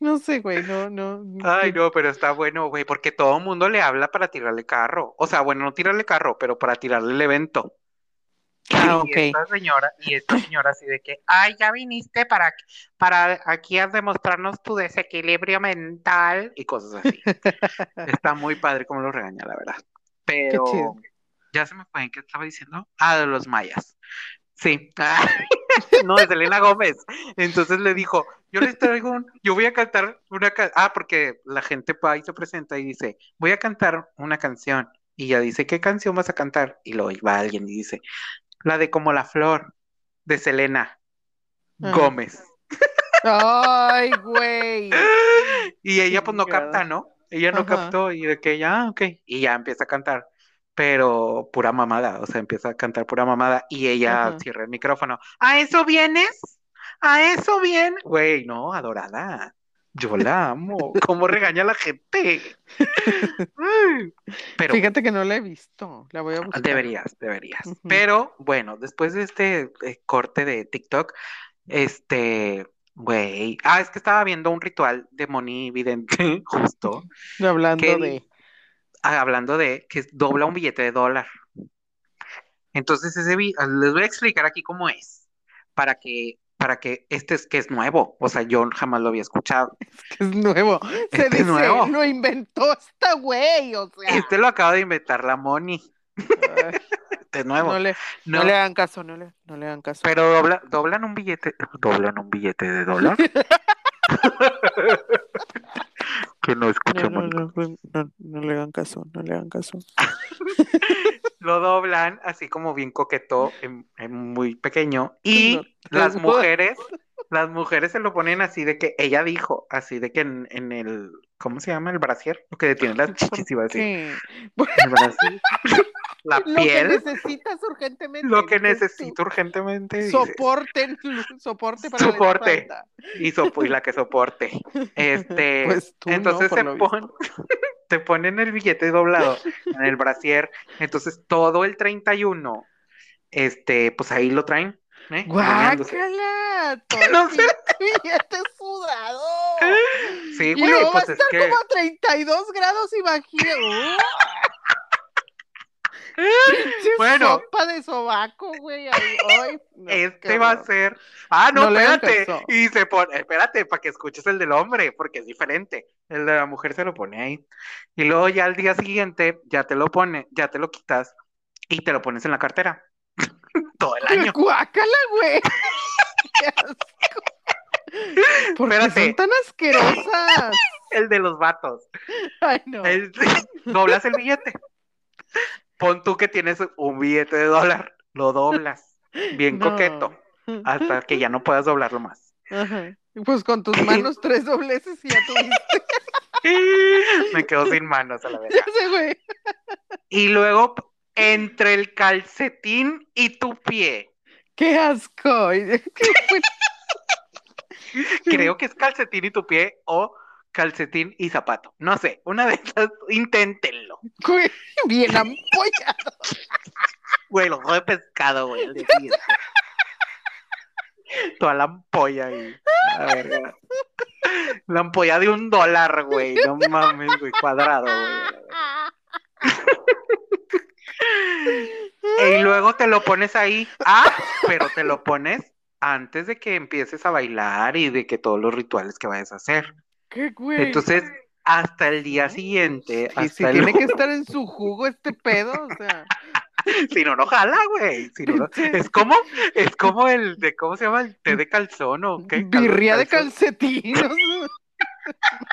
No sé, güey, no, no. Ay, no, pero está bueno, güey, porque todo el mundo le habla para tirarle carro. O sea, bueno, no tirarle carro, pero para tirarle el evento. Ah, y esta señora, y esta señora así de que, ay, ya viniste para, para aquí a demostrarnos tu desequilibrio mental y cosas así. Está muy padre como lo regaña, la verdad. Pero, ya se me fue, ¿en qué estaba diciendo? Ah, de los mayas. Sí, no, es Elena Gómez. Entonces le dijo, yo les traigo un, yo voy a cantar una canción, ah, porque la gente ahí se presenta y dice, voy a cantar una canción. Y ya dice, ¿qué canción vas a cantar? Y luego va alguien y dice, la de Como la Flor, de Selena Ah. Gómez. Ay, güey. Y ella pues no capta, ¿no? Ella no Ajá. captó y de que ya, ok. Y ya empieza a cantar, pero pura mamada, o sea, empieza a cantar pura mamada y ella Ajá. cierra el micrófono. ¿A eso vienes? ¿A eso bien? Güey, no, adorada. Yo la amo. ¿Cómo regaña a la gente? Pero Fíjate que no la he visto. La voy a buscar. deberías, deberías. Pero bueno, después de este eh, corte de TikTok, este, güey, ah, es que estaba viendo un ritual de Moni Vidente, justo, Hablando que de. ah, hablando de que dobla un billete de dólar. Entonces, ese ah, les voy a explicar aquí cómo es, para que, para que este es que es nuevo, o sea, yo jamás lo había escuchado. que es nuevo. Se Este es dice, nuevo. lo inventó esta güey, o sea. Este lo acaba de inventar la Moni, Ay, este es nuevo. no, le, no. No, le hagan caso, no le, no le hagan caso. pero dobla, doblan un billete, doblan un billete de dólar. que no escucha no, no, Mónica. no, no, no le hagan caso, no le hagan caso. Lo doblan así como bien coqueto, en, en muy pequeño. Y No, las no. mujeres, las mujeres se lo ponen así de que ella dijo, así de que en, en el, ¿cómo se llama? El brasier, lo que detiene las chichis, iba a decir. El brasier. La Lo que piel, necesitas urgentemente. lo que necesito urgentemente. Soporte, soporte para la Soporte. espalda. Y, sopo- y la que soporte. Este, Pues tú entonces se lo pon- te ponen el billete doblado en el brasier. Entonces todo el 31, este, pues ahí lo traen. ¿eh? ¡Guácala! Todo No el sé. billete sudado. Sí, Y güey, luego va pues a es estar que como a 32 grados, imagínate. Bueno. sopa de sobaco, güey. no, este va a ser. Ah, no, espérate. Y se pone, espérate, para que escuches el del hombre, porque es diferente. El de la mujer se lo pone ahí. Y luego ya al día siguiente, ya te lo pone, ya te lo quitas y te lo pones en la cartera. Todo el año. Guácala, güey. Qué asco. ¿Por qué Espérate. son tan asquerosas? El de los vatos. Ay, no. El- doblas el billete. Pon tú que tienes un billete de dólar, lo doblas, bien No. coqueto, hasta que ya no puedas doblarlo más. Ajá. Pues con tus manos tres dobleces y ya tuviste. Me quedo sin manos a la vez. Ya sé, güey. Y luego, entre el calcetín y tu pie, Qué asco. Creo que es calcetín y tu pie o calcetín y zapato. No sé, una de esas, inténtenlo. Güey, bien ampollado. Güey, lo de pescado, güey. el de. Toda la ampolla ahí. A ver, la ampolla de un dólar, güey. No mames, güey, cuadrado, güey. Y luego te lo pones ahí. Ah, pero te lo pones antes de que empieces a bailar y de que todos los rituales que vayas a hacer. Qué güey. Entonces, hasta el día siguiente, si hasta el tiene que estar en su jugo este pedo, o sea. Si no, no jala, güey. Si no, no- Es como, es como el de, ¿cómo se llama? El té de calzón o qué? Birria de.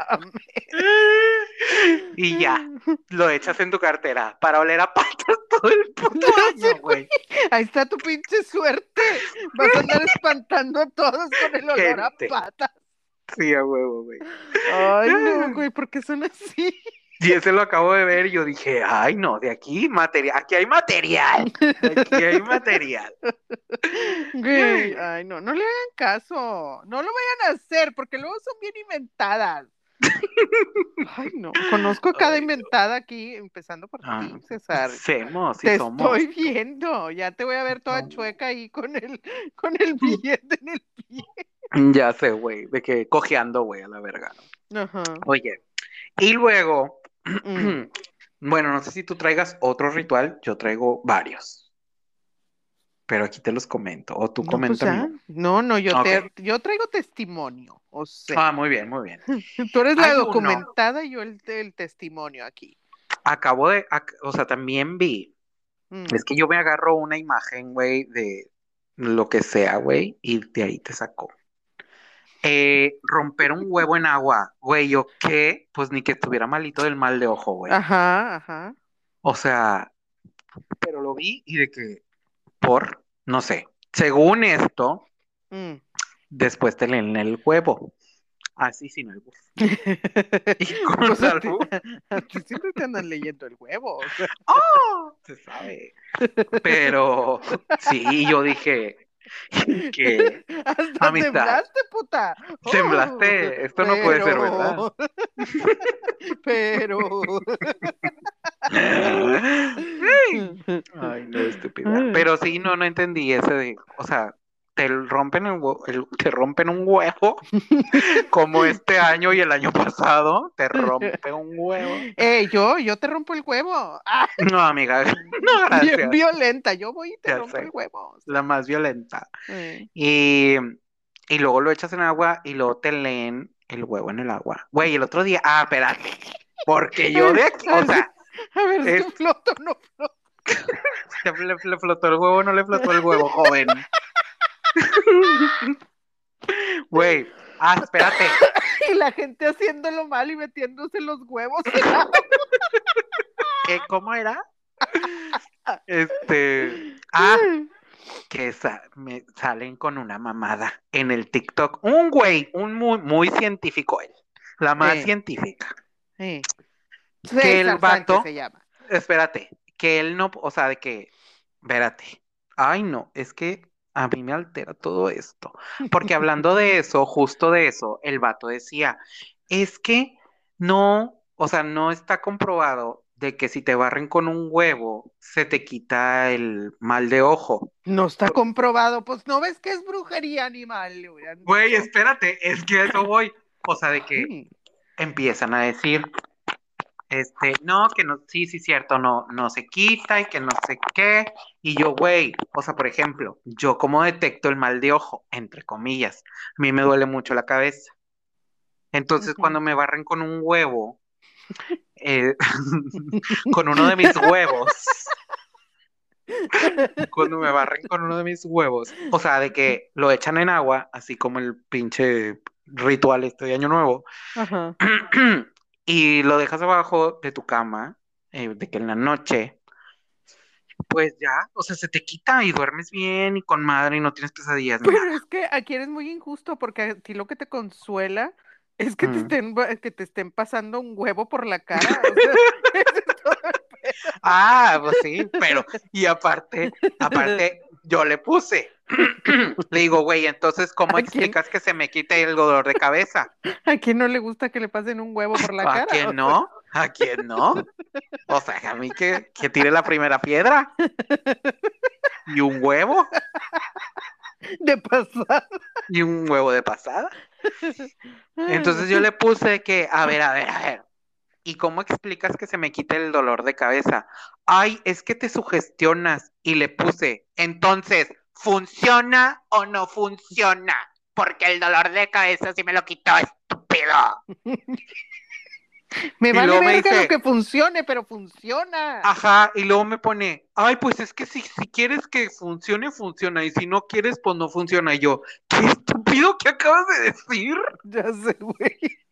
Mames. Y ya, lo echas en tu cartera para oler a patas todo el puto año, güey. Ahí está tu pinche suerte. Vas a andar espantando a todos con el olor a patas. Sí, a huevo, güey. Ay, no, güey, ¿por qué son así? Y ese lo acabo de ver y yo dije, ay, no, de aquí material, aquí hay material, aquí hay material. Güey, ay, no, no le hagan caso. No lo vayan a hacer porque luego son bien inventadas. Ay, no. Conozco cada Ay, inventada aquí, empezando por Ah, ti, César. Semos, sí Te somos. estoy viendo. Ya te voy a ver toda chueca ahí con el, con el billete en el pie. Ya sé, güey, de que cojeando, güey, a la verga. Ajá. Oye, y luego, Mm. bueno, no sé si tú traigas otro ritual, yo traigo varios. Pero aquí te los comento, o tú No, pues coméntame. ya. No, no, yo Ok. te, yo traigo testimonio. O sea, Ah, muy bien, muy bien. tú eres la hay uno. documentada y yo el, el testimonio aquí. Acabo de, ac- o sea, también vi Mm. Es que yo me agarro una imagen, güey, de lo que sea, güey, y de ahí te saco. Eh, romper un huevo en agua, güey, ¿yo qué? Pues ni que estuviera malito del mal de ojo, güey. Ajá, ajá. O sea, pero lo vi y de que, por, no sé, según esto, Mm. después te leen el huevo. Así sin albur. Y con Pues a ti- albur. a ti siempre te andan leyendo el huevo. o sea. ¡Oh! Se sabe. Pero sí, yo dije que Hasta Amistad. temblaste, puta. Oh, Temblaste, esto no puede ser verdad. Pero. Ay, no, estúpida. Pero sí, no, no entendí ese de, o sea, te rompen el el- te rompen un huevo como este año y el año pasado, te rompe un huevo. Eh, yo, yo te rompo el huevo. Ah, No, amiga, no, bien violenta. Yo voy y te Ya rompo sé. el huevo. La más violenta. Eh. Y, y luego lo echas en agua y luego te leen el huevo en el agua. Güey, el otro día, ah, espérate, porque yo de aquí, o sea, A ver si Es- o no floto. le, flotó el huevo, no le flotó el huevo, joven. Güey, ah, espérate. Y la gente haciéndolo mal y metiéndose los huevos. ¿Qué, ¿Cómo era? Este, ah, que sa- me salen con una mamada en el TikTok. Un güey, un muy, muy científico él, la más Sí. científica. Que el vato- Sánchez se llama. Espérate, que él no, o sea, de que, espérate, ay no, es que a mí me altera todo esto, porque hablando de eso, justo de eso, el vato decía, es que no, o sea, no está comprobado de que si te barren con un huevo, se te quita el mal de ojo. No está comprobado. Pues no ves que es brujería animal. Güey, espérate, es que a eso voy, o sea, de que empiezan a decir, este, no, que no, sí, sí, cierto, no, no se quita y que no sé qué. Y yo, güey, o sea, por ejemplo, yo como detecto el mal de ojo, entre comillas, a mí me duele mucho la cabeza. Entonces, cuando me barren con un huevo, eh, con uno de mis huevos, cuando me barren con uno de mis huevos, o sea, de que lo echan en agua, así como el pinche ritual este de Año Nuevo, Ajá. y lo dejas abajo de tu cama, eh, de que en la noche, pues ya, o sea, se te quita y duermes bien y con madre y no tienes pesadillas. Pero nada. es que aquí eres muy injusto porque a ti lo que te consuela es que te Mm. estén, que te estén pasando un huevo por la cara. o sea, ese es todo el pedo. Ah, pues sí, pero, y aparte, aparte, yo le puse. Le digo, güey, entonces, ¿cómo ¿A quién? explicas que se me quite el dolor de cabeza? ¿A quién no le gusta que le pasen un huevo por la ¿A cara? O quién no? ¿A quién no? O sea, a mí que, que tire la primera piedra. Y un huevo, De pasada. y un huevo de pasada. Entonces yo le puse que, a ver, a ver, a ver. ¿Y cómo explicas que se me quite el dolor de cabeza? Ay, es que te sugestionas. Y le puse, entonces, ¿funciona o no funciona? Porque el dolor de cabeza sí me lo quitó, estúpido. Me vale luego me verga dice- lo que funcione, pero funciona. Ajá, y luego me pone, ay, pues es que si, si quieres que funcione, funciona. Y si no quieres, pues no funciona. Y yo, ¿qué estúpido que acabas de decir? Ya sé, güey.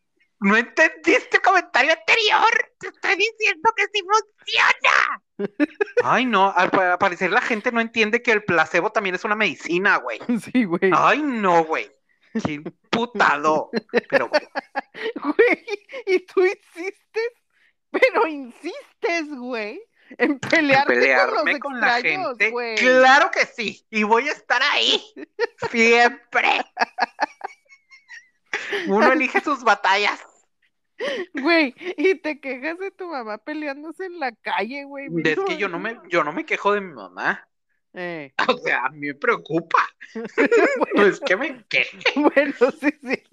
No entendiste el comentario anterior. Te estoy diciendo que sí funciona. Ay, no, al, pa- al parecer la gente no entiende que el placebo también es una medicina, güey. Sí, güey. Ay, no, güey. Qué putado. Pero bueno, Güey, y tú insistes, pero insistes, güey, en pelearte pelearme con con los la extraños, gente. güey. Claro que sí. Y voy a estar ahí. Siempre. Uno elige sus batallas. Güey, y te quejas de tu mamá peleándose en la calle, güey. Es que yo no me, yo no me quejo de mi mamá. Eh, O sea, a mí me preocupa. No es que me queje. bueno, sí, sí.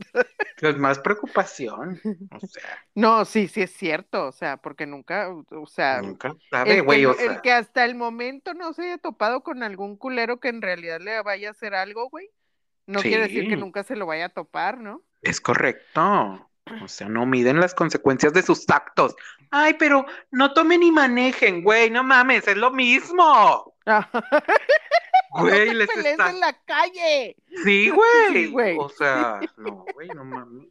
Es más preocupación. O sea, No, sí, sí es cierto, o sea, porque nunca, o sea, nunca sabe, el, güey. O el que hasta el momento no se haya topado con algún culero que en realidad le vaya a hacer algo, güey, no quiere decir que nunca se lo vaya a topar, ¿no? es correcto. O sea, no miden las consecuencias de sus actos. Ay, pero no tomen y manejen, güey, no mames, es lo mismo. Güey, no les está... en la calle. Sí, güey. Sí, güey. O sea, no, güey, no mames.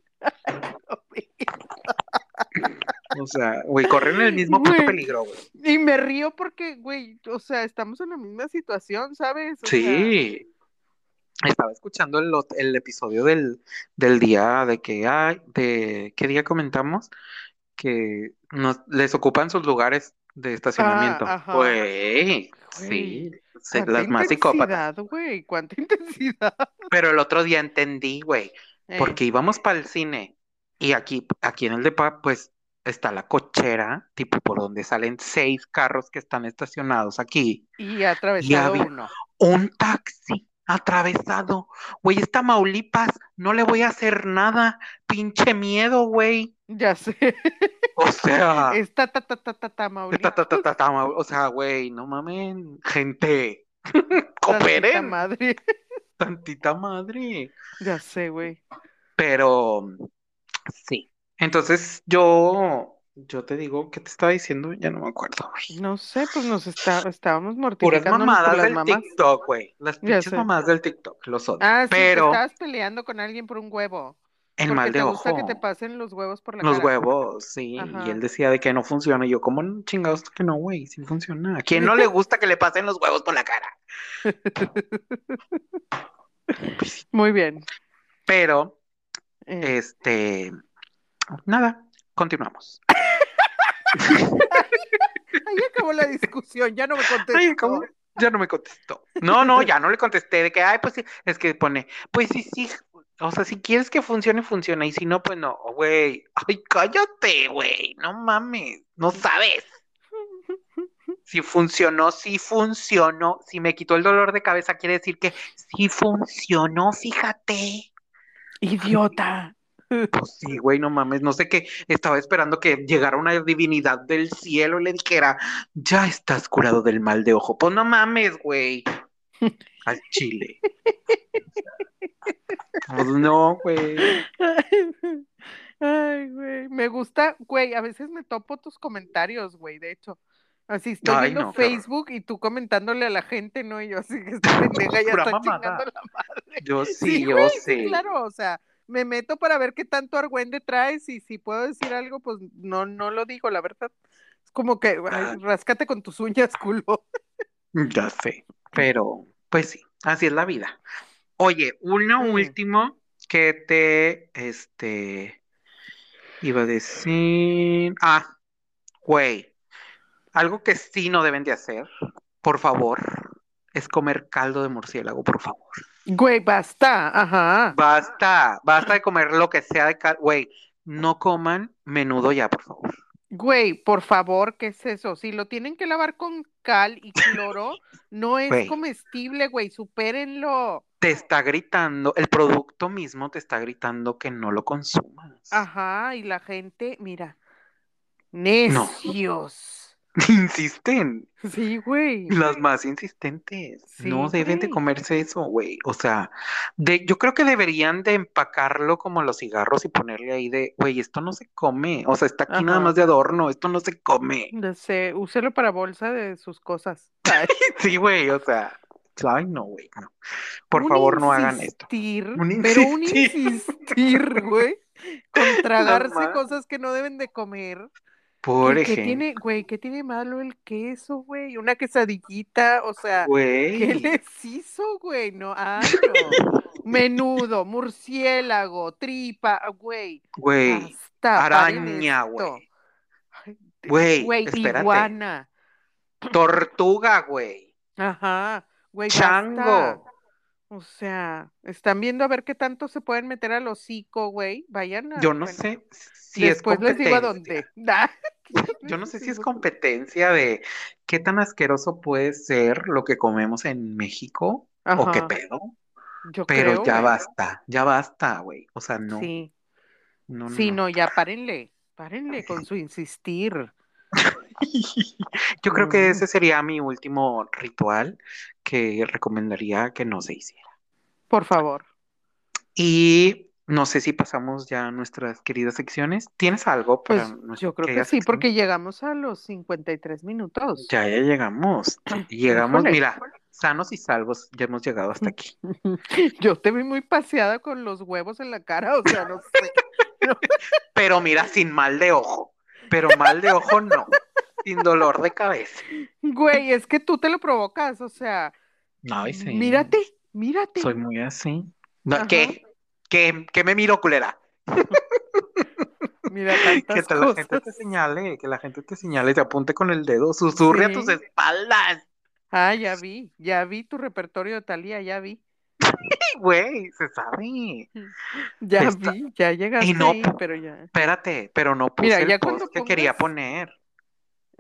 O sea, güey, corren el mismo puto peligro, güey. Y me río porque, güey, o sea, estamos en la misma situación, ¿sabes? O sea, Sí. Estaba escuchando el, el episodio del, del día de que, ay, de, ¿qué día comentamos? Que nos, les ocupan sus lugares de estacionamiento. Ah. Güey, sí, se- las más psicópatas. güey, cuánta intensidad. Pero el otro día entendí, güey, Eh, porque íbamos para el cine y aquí, aquí en el depa, pues está la cochera, tipo por donde salen seis carros que están estacionados aquí. y ha atravesado uno. Un taxi atravesado. Güey, es Tamaulipas, no le voy a hacer nada. Pinche miedo, güey. Ya sé. O sea, Está ta ta ta ta ta, Tamaulipas. ta, ta, ta, Tamau- o sea, güey, no mamen, gente. Tantita Cooperen, madre. tantita madre. Ya sé, güey. Pero sí. Entonces yo, yo te digo, ¿qué te estaba diciendo? Ya no me acuerdo, güey. No sé, pues nos está, estábamos Puras mortificándonos mamadas las del mamás. TikTok, güey. Las pinches mamadas del TikTok, los odio. Ah, sí, te Pero estabas peleando con alguien por un huevo. el Porque mal de te gusta que te pasen los huevos por la Los cara. huevos, sí, y él decía de que no funciona, y yo, ¿cómo chingados que no, güey? Sí funciona. ¿A quién no le gusta que le pasen los huevos por la cara? Sí. Muy bien. Pero, Eh, este, nada, continuamos. ahí acabó la discusión, ya no me contestó. Ya no me contestó. No, no, ya no le contesté de que, ay, pues sí, es que pone, pues sí, sí, o sea, si quieres que funcione, funciona, y si no, pues no, güey, ay, cállate, güey, no mames, no sabes. Si funcionó, sí funcionó. Si me quitó el dolor de cabeza, quiere decir que sí funcionó, fíjate. Idiota. Pues sí, güey, no mames, no sé qué. Estaba esperando que llegara una divinidad del cielo y le dijera, ya estás curado del mal de ojo. Pues no mames, güey. Al chile. Pues no, güey. Ay, güey. Me gusta, güey, a veces me topo tus comentarios, güey, de hecho. Así estoy Ay, viendo no. Facebook y tú comentándole a la gente, ¿no? Y yo así que esta pendeja ya está mamada. chingando la madre. Yo sí, Sí, yo güey, sé. claro, o sea, me meto para ver qué tanto argüende traes y si puedo decir algo, pues no, no lo digo, la verdad. Es como que, ay, Ah. ráscate con tus uñas, culo. Ya sé. Pero, pues sí, así es la vida. Oye, uno último que te, este, iba a decir, ah, güey, algo que sí no deben de hacer, por favor, es comer caldo de murciélago, por favor. Güey, basta, ajá. Basta, basta de comer lo que sea de caldo, güey, no coman menudo ya, por favor. Güey, por favor, ¿qué es eso? Si lo tienen que lavar con cal y cloro, no es Güey. comestible, güey, supérenlo. Te está gritando, el producto mismo te está gritando que no lo consumas. Ajá, y la gente, mira, necios. Insisten. Sí, güey. Las más insistentes. Sí, No deben de comerse eso, güey. O sea, de, yo creo que deberían de empacarlo como los cigarros y ponerle ahí de, güey, esto no se come. O sea, está aquí nada más de adorno, esto no se come. No sé, úselo para bolsa de sus cosas. Sí, güey, o sea, ay, no, güey, no. Por un favor, no hagan esto. insistir, Un pero un insistir. insistir, güey, con tragarse cosas que no deben de comer. Por ¿Qué, qué ejemplo, tiene, güey, qué tiene malo el queso, güey? Una quesadillita, o sea, ¿qué güey. les hizo, güey? No, ah, no. Menudo, murciélago, tripa, güey. Güey, paren araña, güey. Güey, Güey, iguana. Tortuga, güey. Ajá, güey, Chango. basta. O sea, están viendo a ver qué tanto se pueden meter al hocico, güey. Vayan a. Yo no bueno, sé si es después les digo a competencia. dónde. Ah, Yo no sé si es competencia de qué tan asqueroso puede ser lo que comemos en México o qué pedo, yo pero creo, ya güey. basta, ya basta, güey. O sea, no, Sí, no, no, sí, no, ya párenle. Párenle con su insistir. Yo creo que ese sería mi último ritual que recomendaría que no se hiciera. Por favor. Y no sé si pasamos ya a nuestras queridas secciones. ¿Tienes algo para Pues yo creo que sí, secciones? porque llegamos a los 53 minutos. Ya, ya llegamos. Llegamos, Híjole. mira, sanos y salvos, ya hemos llegado hasta aquí. Yo te vi muy paseada con los huevos en la cara, o sea, no sé. Pero mira, sin mal de ojo. Pero mal de ojo no. Sin dolor de cabeza. Güey, es que tú te lo provocas, o sea, Ay, sí. mírate, mírate. Soy muy así. No. ¿Qué? ¿Qué? ¿Qué me miro, culera? Mira Que la gente te señale, que la gente te señale y te apunte con el dedo, susurre a tus espaldas. Ah, ya vi, ya vi tu repertorio de Talía, ya vi. Güey, se sabe. Ya Está- vi, ya llegaste no- ahí, pero ya. Espérate, pero no puse Mira, el ya post cuando que quería poner.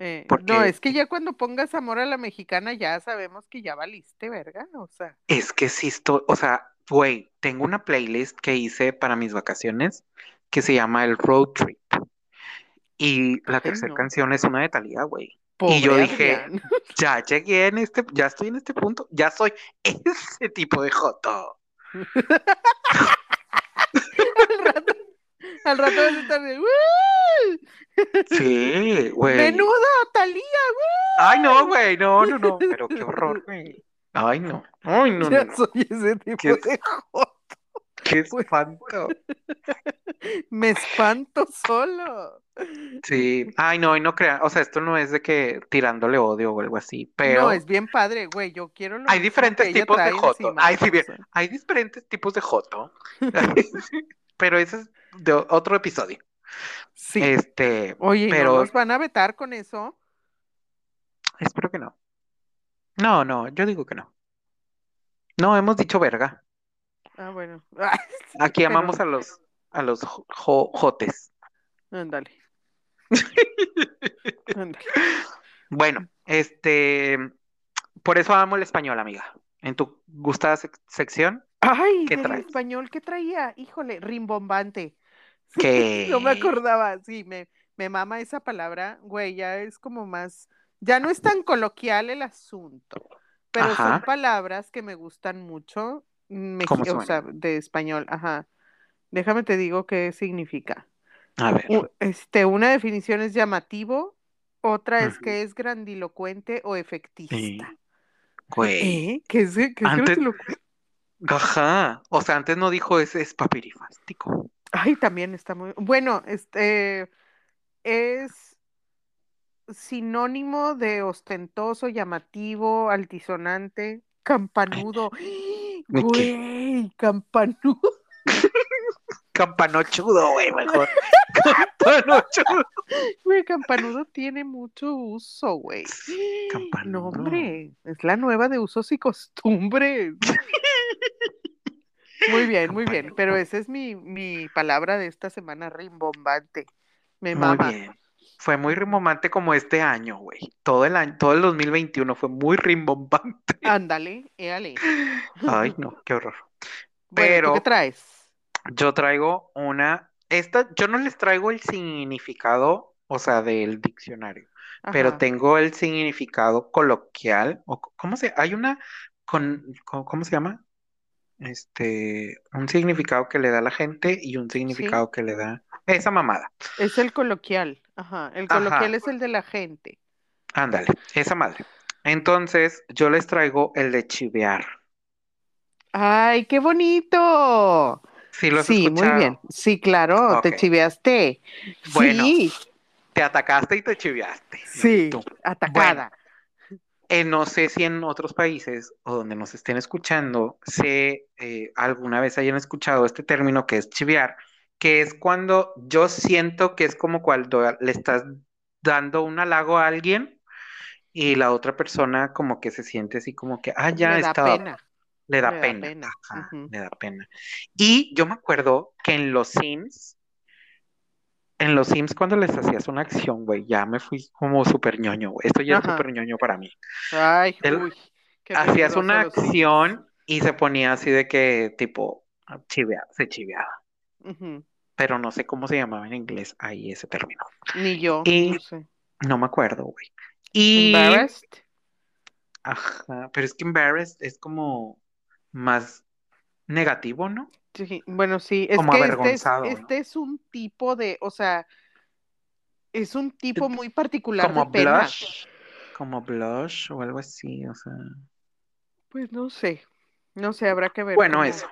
Eh, Porque- No, es que ya cuando pongas amor a la mexicana ya sabemos que ya valiste, verga, o sea. Es que sí estoy, o sea, güey, tengo una playlist que hice para mis vacaciones que se llama el Road Trip. Y la tercera no. canción es una de Thalía, güey. Pobre Y yo dije, Adrián. ya llegué en este, ya estoy en este punto, ya soy ese tipo de joto. al rato, vas a estar de "¡Uy! Sí, güey. Menudo, Talía, Ay, no, güey, no, no, no, pero qué horror, güey. Ay, no, ay, no, no, ya no. soy ese tipo ¿Qué? de joto. Qué Güey. espanto. Me espanto solo. Sí, ay, no, y no crean, o sea, esto no es de que tirándole odio o algo así, pero No, es bien padre, güey. Yo quiero lo hay diferentes tipos de joto. encima, Ay, sí, hay diferentes tipos de joto, pero ese es de otro episodio. Sí. Este, Oye, ¿y no pero nos van a vetar con eso? espero que no. No, no, yo digo que no. No, hemos dicho verga. Ah, bueno. Aquí Pero- amamos a los a los jo- jo- jotes. Ándale. Ándale. Bueno, este, por eso amo el español, amiga. En tu gustada sec- sección, Ay, ¿Qué del español que traía, híjole, rimbombante. ¿Qué? No me acordaba, sí, me, me mama esa palabra, güey, ya es como más, ya no es tan coloquial el asunto, pero son palabras que me gustan mucho, meji- ¿Cómo o sea, de español, ajá. Déjame te digo qué significa. A ver. Este, una definición es llamativo, otra es que es grandilocuente o Sí. efectista. Güey. ¿Eh? ¿Qué es, qué es Antes-? Ajá. O sea, antes no dijo ese es papirifástico. Ay, también está muy. Bueno, este es sinónimo de ostentoso, llamativo, altisonante, campanudo. Güey, campanudo. Campanochudo, güey, mejor. Campanochudo. Güey, campanudo tiene mucho uso, güey. No, Campanudo. hombre, es la nueva de usos y costumbres. Muy bien, muy bien, pero esa es mi, mi palabra de esta semana, rimbombante. Me Muy mama. bien. Fue muy rimbombante como este año, güey. Todo el año, todo el 2021 fue muy rimbombante. Ándale, éale. Ay, no, qué horror. Bueno, ¿tú Pero qué traes? yo traigo una, esta, yo no les traigo el significado, o sea, del diccionario, pero tengo el significado coloquial, o ¿cómo se, hay una, con- ¿cómo se llama? Este, un significado que le da la gente y un significado que le da esa mamada. Es el coloquial. Ajá. El Ajá. coloquial es el de la gente. Ándale, esa madre. Entonces, yo les traigo el de chivear. ¡Ay, qué bonito! ¿Sí lo Sí, muy bien. Sí, claro, te chiveaste. Bueno, Sí, Te atacaste y te chiveaste. sí, Tú. atacada. Eh, no sé si en otros países o donde nos estén escuchando, se eh, alguna vez hayan escuchado este término que es chivear, que es cuando yo siento que es como cuando le estás dando un halago a alguien y la otra persona como que se siente así como que, ah, ya Le da pena. le da le da pena, le da pena. Y yo me acuerdo que en los Sims, en los Sims cuando les hacías una acción, güey, ya me fui como súper ñoño, güey. Esto ya es súper ñoño para mí. Ay, El- uy, qué Hacías una acción y se ponía así de que tipo chivea, se chiveaba, pero no sé cómo se llamaba en inglés ahí ese término. Ni yo, Y- no sé. No me acuerdo, güey. Y Embarrassed. ajá, pero es que embarrassed es como más negativo, ¿no? Sí, bueno, sí, es Como que este es, avergonzado, ¿no? este es un tipo de, o sea, es un tipo muy particular Como de pena. blush. Como blush o algo así, o sea. Pues no sé, no sé, habrá que ver Bueno, cómo- eso.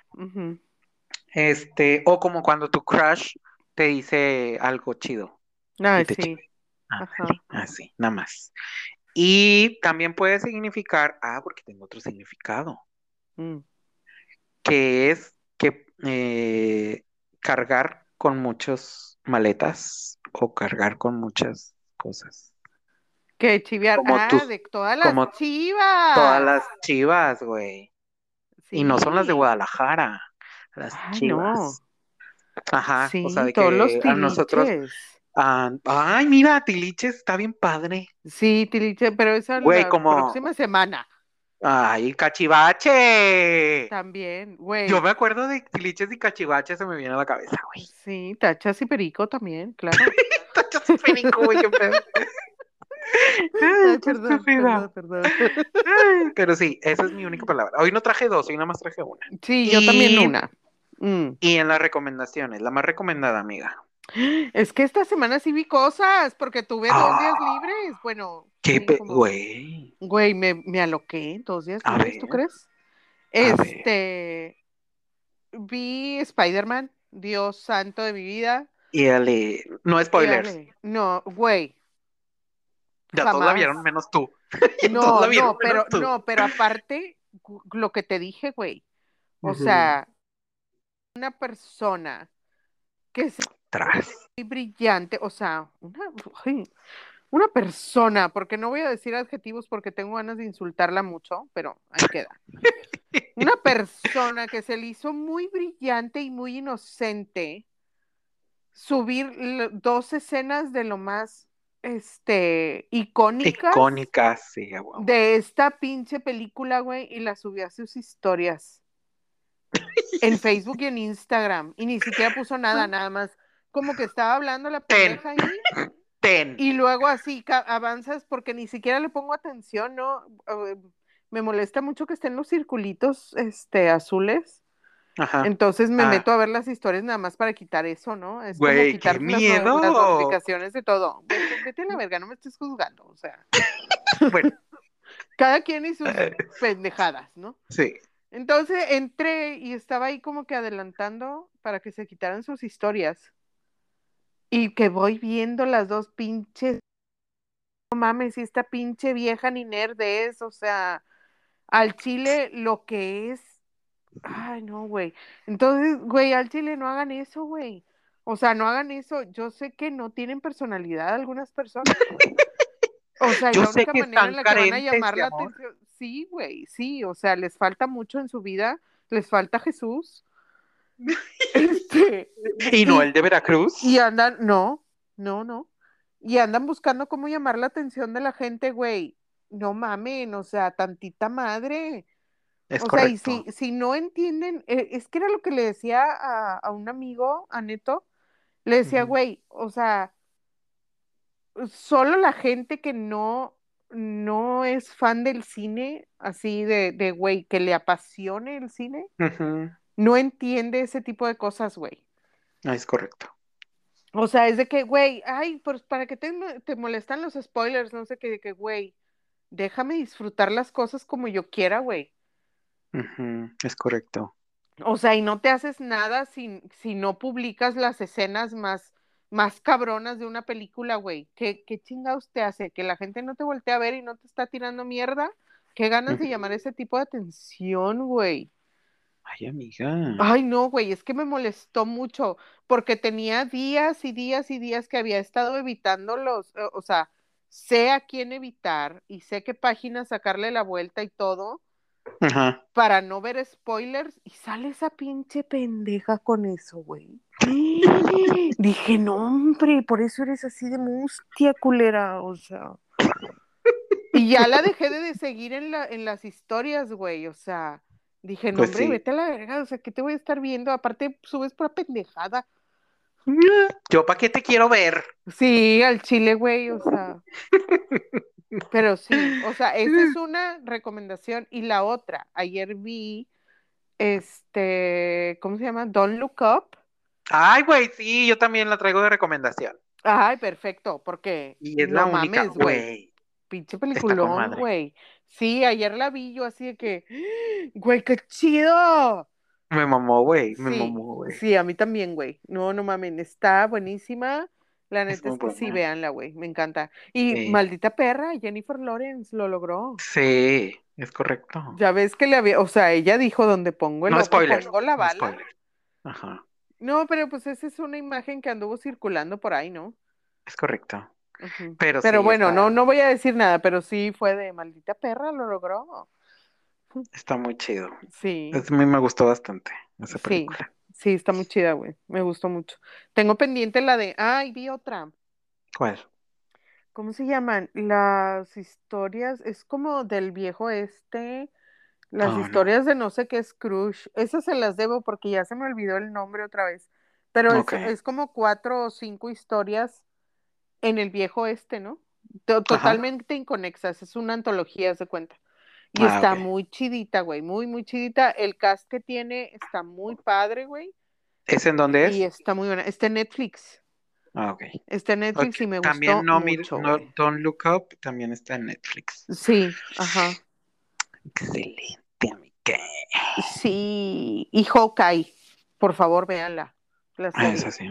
Este, o como cuando tu crush te dice algo chido. Y te sí, Ah, ajá. Así, nada más. Y también puede significar, ah, porque tengo otro significado, Mm. que es que eh, cargar con muchas maletas o cargar con muchas cosas. Que chiviar, Como ah, tus- de todas las como chivas. Todas las chivas, güey. Y no son las de. Guadalajara, las Ay, chivas. no. Ajá, Sí, o sea, de todos los que a nosotros, ah, ay, mira, Tiliches está bien padre. Sí, tiliche, pero esa Güey, la como- próxima semana Ay, cachivache. también, güey. Yo me acuerdo de Tiliches y cachivache, se me viene a la cabeza, güey. Sí, tachas y perico también, claro. Tachas y perico, güey, qué pedo. Ay, perdón, perdón, perdón. Ay, Pero sí, esa es mi única palabra. Hoy no traje dos, hoy nada más traje una. Sí, yo también una. Mm. Y en las recomendaciones, la más recomendada, amiga. Es que esta semana sí vi cosas, porque tuve dos Ah. días libres. Bueno, ¿Qué sí, pe- como- güey? Güey, me, me aloqué dos días A libres, ¿tú crees? Este, vi Spider-Man, Dios santo de mi vida. Y dale, no spoilers. No, güey, Ya todos la jamás. vieron menos tú. No, vieron no, pero, tú. no, pero aparte, lo que te dije, güey, o sea, una persona que es Muy brillante, o sea, una, una persona, porque no voy a decir adjetivos porque tengo ganas de insultarla mucho, pero ahí queda. Una persona que se le hizo muy brillante y muy inocente subir dos escenas de lo más este icónicas Icónica, sí, de esta pinche película, güey, y la subió a sus historias en Facebook y en Instagram y ni siquiera puso nada, nada más como que estaba hablando la Ten. pendeja ahí Ten. y luego así avanzas porque ni siquiera le pongo atención, ¿no? Eh, Me molesta mucho que estén los circulitos este azules. Ajá. Entonces me Ah. meto a ver las historias nada más para quitar eso, ¿no? Es Güey, como quitar las, miedo. las notificaciones de todo. Vete, vete a la verga, no me estés juzgando, o sea. Bueno, Cada quien y sus Eh. pendejadas, ¿no? sí. Entonces entré y estaba ahí como que adelantando para que se quitaran sus historias. Y que voy viendo las dos pinches. No mames, si esta pinche vieja ni nerd es, o sea, al chile lo que es. Ay, no, güey. Entonces, güey, al chile no hagan eso, güey. O sea, no hagan eso. Yo sé que no tienen personalidad algunas personas. O sea, Yo la sé única que manera en la que van a llamar la atención. Sí, güey, sí. O sea, les falta mucho en su vida. Les falta Jesús. Este, Y no el de Veracruz. y andan, no, no, no. Y andan buscando cómo llamar la atención de la gente, güey. No mamen, o sea, tantita madre. Es o sea, y si, si no entienden, eh, es que era lo que le decía a, a un amigo, a Neto, le decía, güey, o sea, solo la gente que no, no es fan del cine, así de, de, güey, que le apasione el cine. No entiende ese tipo de cosas, güey. Ah, Es correcto. O sea, es de que, güey, ay, pues para que te, te molestan los spoilers, no sé qué, de que, güey, déjame disfrutar las cosas como yo quiera, güey. Ujú, Es correcto. O sea, y no te haces nada si, si no publicas las escenas más, más cabronas de una película, güey. ¿Qué, ¿Qué chingados te hace? ¿Que la gente no te voltea a ver y no te está tirando mierda? ¿Qué ganas de llamar ese tipo de atención, güey? Ay, amiga. Ay, no, güey, es que me molestó mucho porque tenía días y días y días que había estado evitando los, eh, o sea, sé a quién evitar y sé qué páginas sacarle la vuelta y todo Ajá. para no ver spoilers y sale esa pinche pendeja con eso, güey. Dije, no, hombre, por eso eres así de mustia, culera, o sea. Y ya la dejé de, de seguir en, la, en las historias, güey, o sea. Dije, no, Pues hombre, sí. vete a la verga, o sea, ¿qué te voy a estar viendo? Aparte, subes pura pendejada. Yo para qué te quiero ver. Sí, al chile, güey, o sea. Pero sí, o sea, esa es una recomendación. Y la otra, ayer vi este, ¿cómo se llama? Don't Look Up. Ay, güey, sí, yo también la traigo de recomendación. Ay, perfecto, porque Y es no la única, mames, güey. Pinche peliculón, güey. Sí, ayer la vi yo así de que, güey, qué chido. Me mamó, güey, me Sí, mamó, güey. sí, a mí también, güey. No, no mames, está buenísima. La neta es, que sí, véanla, güey, me encanta. Y Sí. maldita perra, Jennifer Lawrence lo logró. Sí, es correcto. Ya ves que le había, o sea, ella dijo donde pongo el No ojo, spoiler. pongo la no bala. spoiler. Ajá, No, pero pues esa es una imagen que anduvo circulando por ahí, ¿no? es correcto. Pero Pero sí, bueno, está- no, no voy a decir nada, pero sí fue de maldita perra, lo logró. Está muy chido. Sí, Es- a mí me gustó bastante esa Sí. película. sí, está muy chida, güey. Me gustó mucho. Tengo pendiente la de, ay, vi otra. ¿Cuál? ¿Cómo se llaman? Las historias, es como del viejo este, las Ah, no. historias de no sé qué Scrooge. Esas se las debo porque ya se me olvidó el nombre otra vez. Pero es, es como cuatro o cinco historias en el viejo este, ¿no? To- Totalmente inconexas, es una antología, haz de cuenta. Y Ah, está muy chidita, güey, muy, muy chidita. El cast que tiene está muy padre, güey. ¿Es en dónde es? Y está muy buena. Está en Netflix. Ah, ok. Está en Netflix y me gustó También no, mucho, no- güey. Don't Look Up también está en Netflix. Sí, ajá. Excelente, amiga. Sí. Y Hawkeye, por favor, véanla. La Ah, esa sí.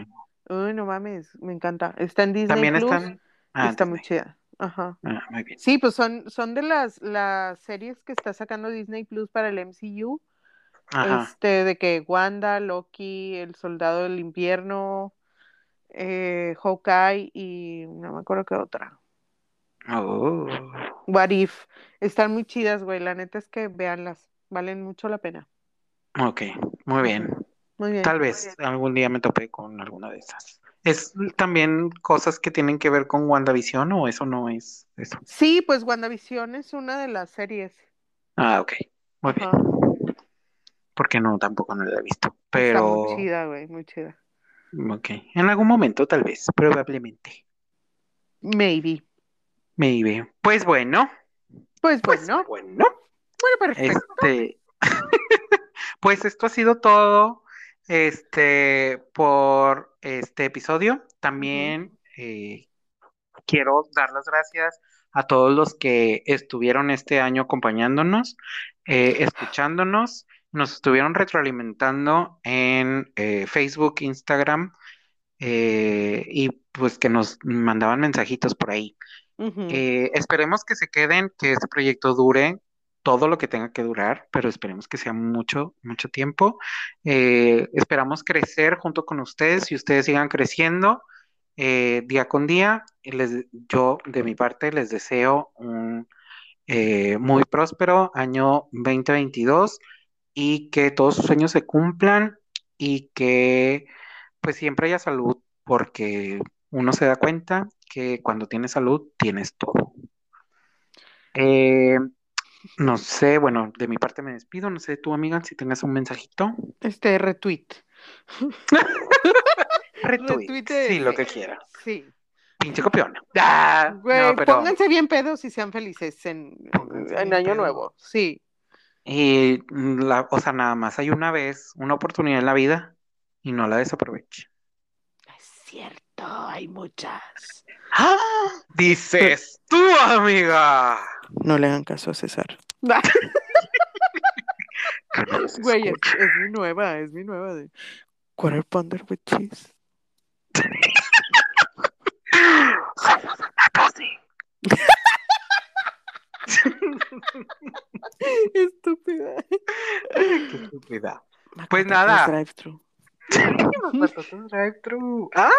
Uy, no mames, me encanta. Está en Disney También Plus están. Ah, está muy chida. Ajá. Ah, muy bien. Sí, pues son, son de las, las series que está sacando Disney Plus para el MCU. Ajá. Este, de que Wanda, Loki, El Soldado del Invierno, eh, Hawkeye y no me acuerdo qué otra. Oh, What If. Están muy chidas, güey. La neta es que véanlas. Valen mucho la pena. ok, muy bien. Muy bien. Tal vez algún día me topé con alguna de esas. ¿Es también cosas que tienen que ver con WandaVision o eso no es eso? Sí, pues WandaVision es una de las series. Ah, ok. Muy bien. Porque no, tampoco no la he visto. Está Pero, muy chida, güey. Muy chida. ok. En algún momento, tal vez, probablemente. Maybe. Maybe. Pues bueno, Pues pues bueno. bueno. Bueno, perfecto. Este, pues esto ha sido todo, este, por este episodio. También eh, quiero dar las gracias a todos los que estuvieron este año acompañándonos, eh, escuchándonos, nos estuvieron retroalimentando en eh, Facebook, Instagram, y pues que nos mandaban mensajitos por ahí. Esperemos que se queden, que este proyecto dure todo lo que tenga que durar, pero esperemos que sea mucho, mucho tiempo. Eh, esperamos crecer junto con ustedes y ustedes sigan creciendo eh, día con día. Les- yo, de mi parte, les deseo un eh, muy próspero año 2022 y que todos sus sueños se cumplan y que pues siempre haya salud, porque uno se da cuenta que cuando tienes salud tienes todo. No sé, bueno, de mi parte me despido, no sé tú, amiga, si tengas un mensajito. Este retweet. Retweet, Retuite sí, lo que quieras. Sí. Pinche copiona. Ah, Güey, no, pero pónganse bien pedos y sean felices en, en Año. Nuevo. Sí. y la, o sea, nada más hay una vez, una oportunidad en la vida y no la desaproveche. Es cierto, hay muchas. ¡Ah! Dices tú, amiga. No le hagan caso a César. No Güey, es, es mi nueva, es mi nueva de Quarter Pounder with Cheese. Estúpida. Qué estúpida. Pues nada. Drive-thru. Los patatas drive-thru. ¡Ah!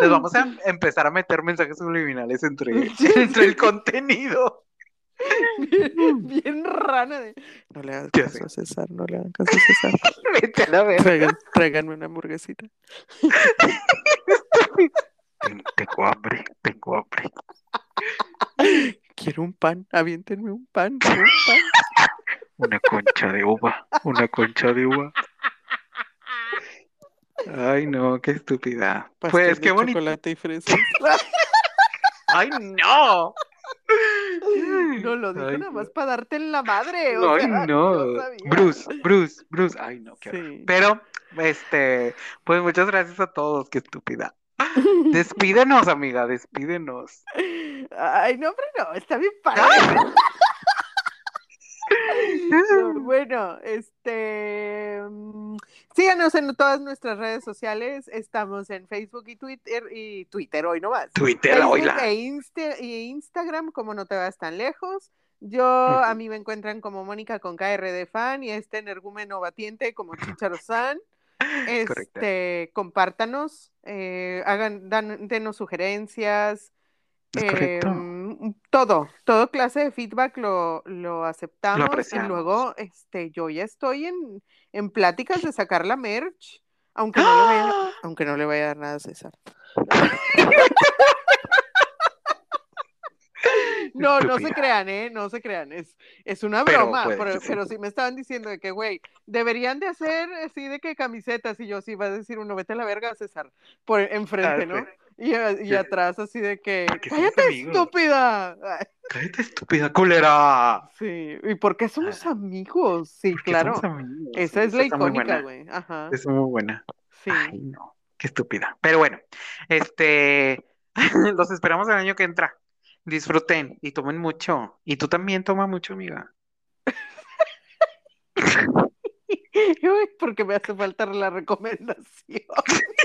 Les vamos a empezar a meter mensajes subliminales entre, entre el contenido. Bien, bien rana de. No le hagan caso a César, no le hagan caso a César. Vete a la verga. Traigan, tráiganme una hamburguesita. Ten- Tengo hambre, tengo hambre. Quiero un pan, aviéntenme un pan, un pan. Una concha de uva, una concha de uva. Ay, no, qué estúpida. Pastel Pues qué bonito. chocolate y fresas. Ay, no. No lo dijo Ay, nada no. más para darte en la madre. o Ay, sea, no. sabía. Bruce, Bruce, Bruce. Ay, no, qué. Sí. Pero, este, pues muchas gracias a todos, qué estúpida. Despídenos, amiga, despídenos. Ay, no, hombre, no, está bien padre. No, bueno, este, mm, síganos en todas nuestras redes sociales. Estamos en Facebook y Twitter y Twitter hoy nomás. Twitter, Facebook oíla. e, Insta- y Instagram, como no te vas tan lejos. Yo, a mí me encuentran como Mónica con KR de fan y este energúmeno batiente como Chicharo San. Correcto. Este, compártanos, eh, hagan, dan, denos sugerencias, correcto. em, todo, todo clase de feedback lo, lo aceptamos y luego este, yo ya estoy en, en pláticas de sacar la merch, aunque no le vaya, ¡Ah! aunque no le vaya a dar nada a César. No, no se crean, ¿eh? No se crean. Es, es una Pero broma, pero, sí. pero sí me estaban diciendo de que, güey, deberían de hacer así de que camisetas. Y yo sí iba a decir uno, vete a la verga, César, por enfrente, Ah, ¿no? Y, y atrás así de que, cállate, amigos". estúpida. Cállate, estúpida culera. Sí, ¿y por qué somos amigos? Sí, claro. amigos. Esa Sí, es la icónica, güey. Ajá. Es muy buena. Sí. Ay, no, qué estúpida. Pero bueno, este, los esperamos el año que entra. Disfruten y tomen mucho. Y tú también toma mucho, amiga. Uy, porque me hace falta la recomendación.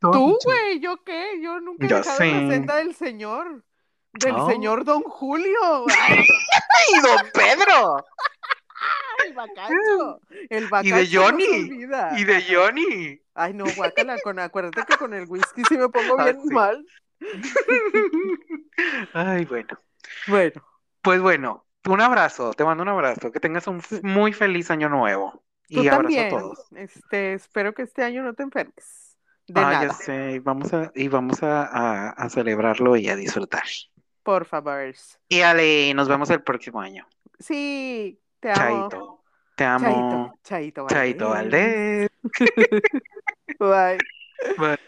Tú, güey, ¿yo qué? Yo nunca he Ya dejado la senda del señor. Del señor Don Julio. ¡Ay, don Pedro! el bacacho. El bacacho de no se Johnny. olvida. Y de Johnny. Ay, no, guácala, con, acuérdate que con el whisky sí me pongo Ah, bien sí. mal. Ay, bueno. Bueno, Pues bueno, un abrazo. Te mando un abrazo. Que tengas un f- muy feliz año nuevo. tú Y abrazo también. a todos. Este, espero que este año no te enfermes. De Ah, ya sé. Y vamos a, y vamos a, a- a celebrarlo y a disfrutar. por favor. Y Ale, nos vemos el próximo año. Sí, te amo. Chaito. Te amo. Chaito, chaito, Chaito, Valdés. Valdés. Bye. Bye.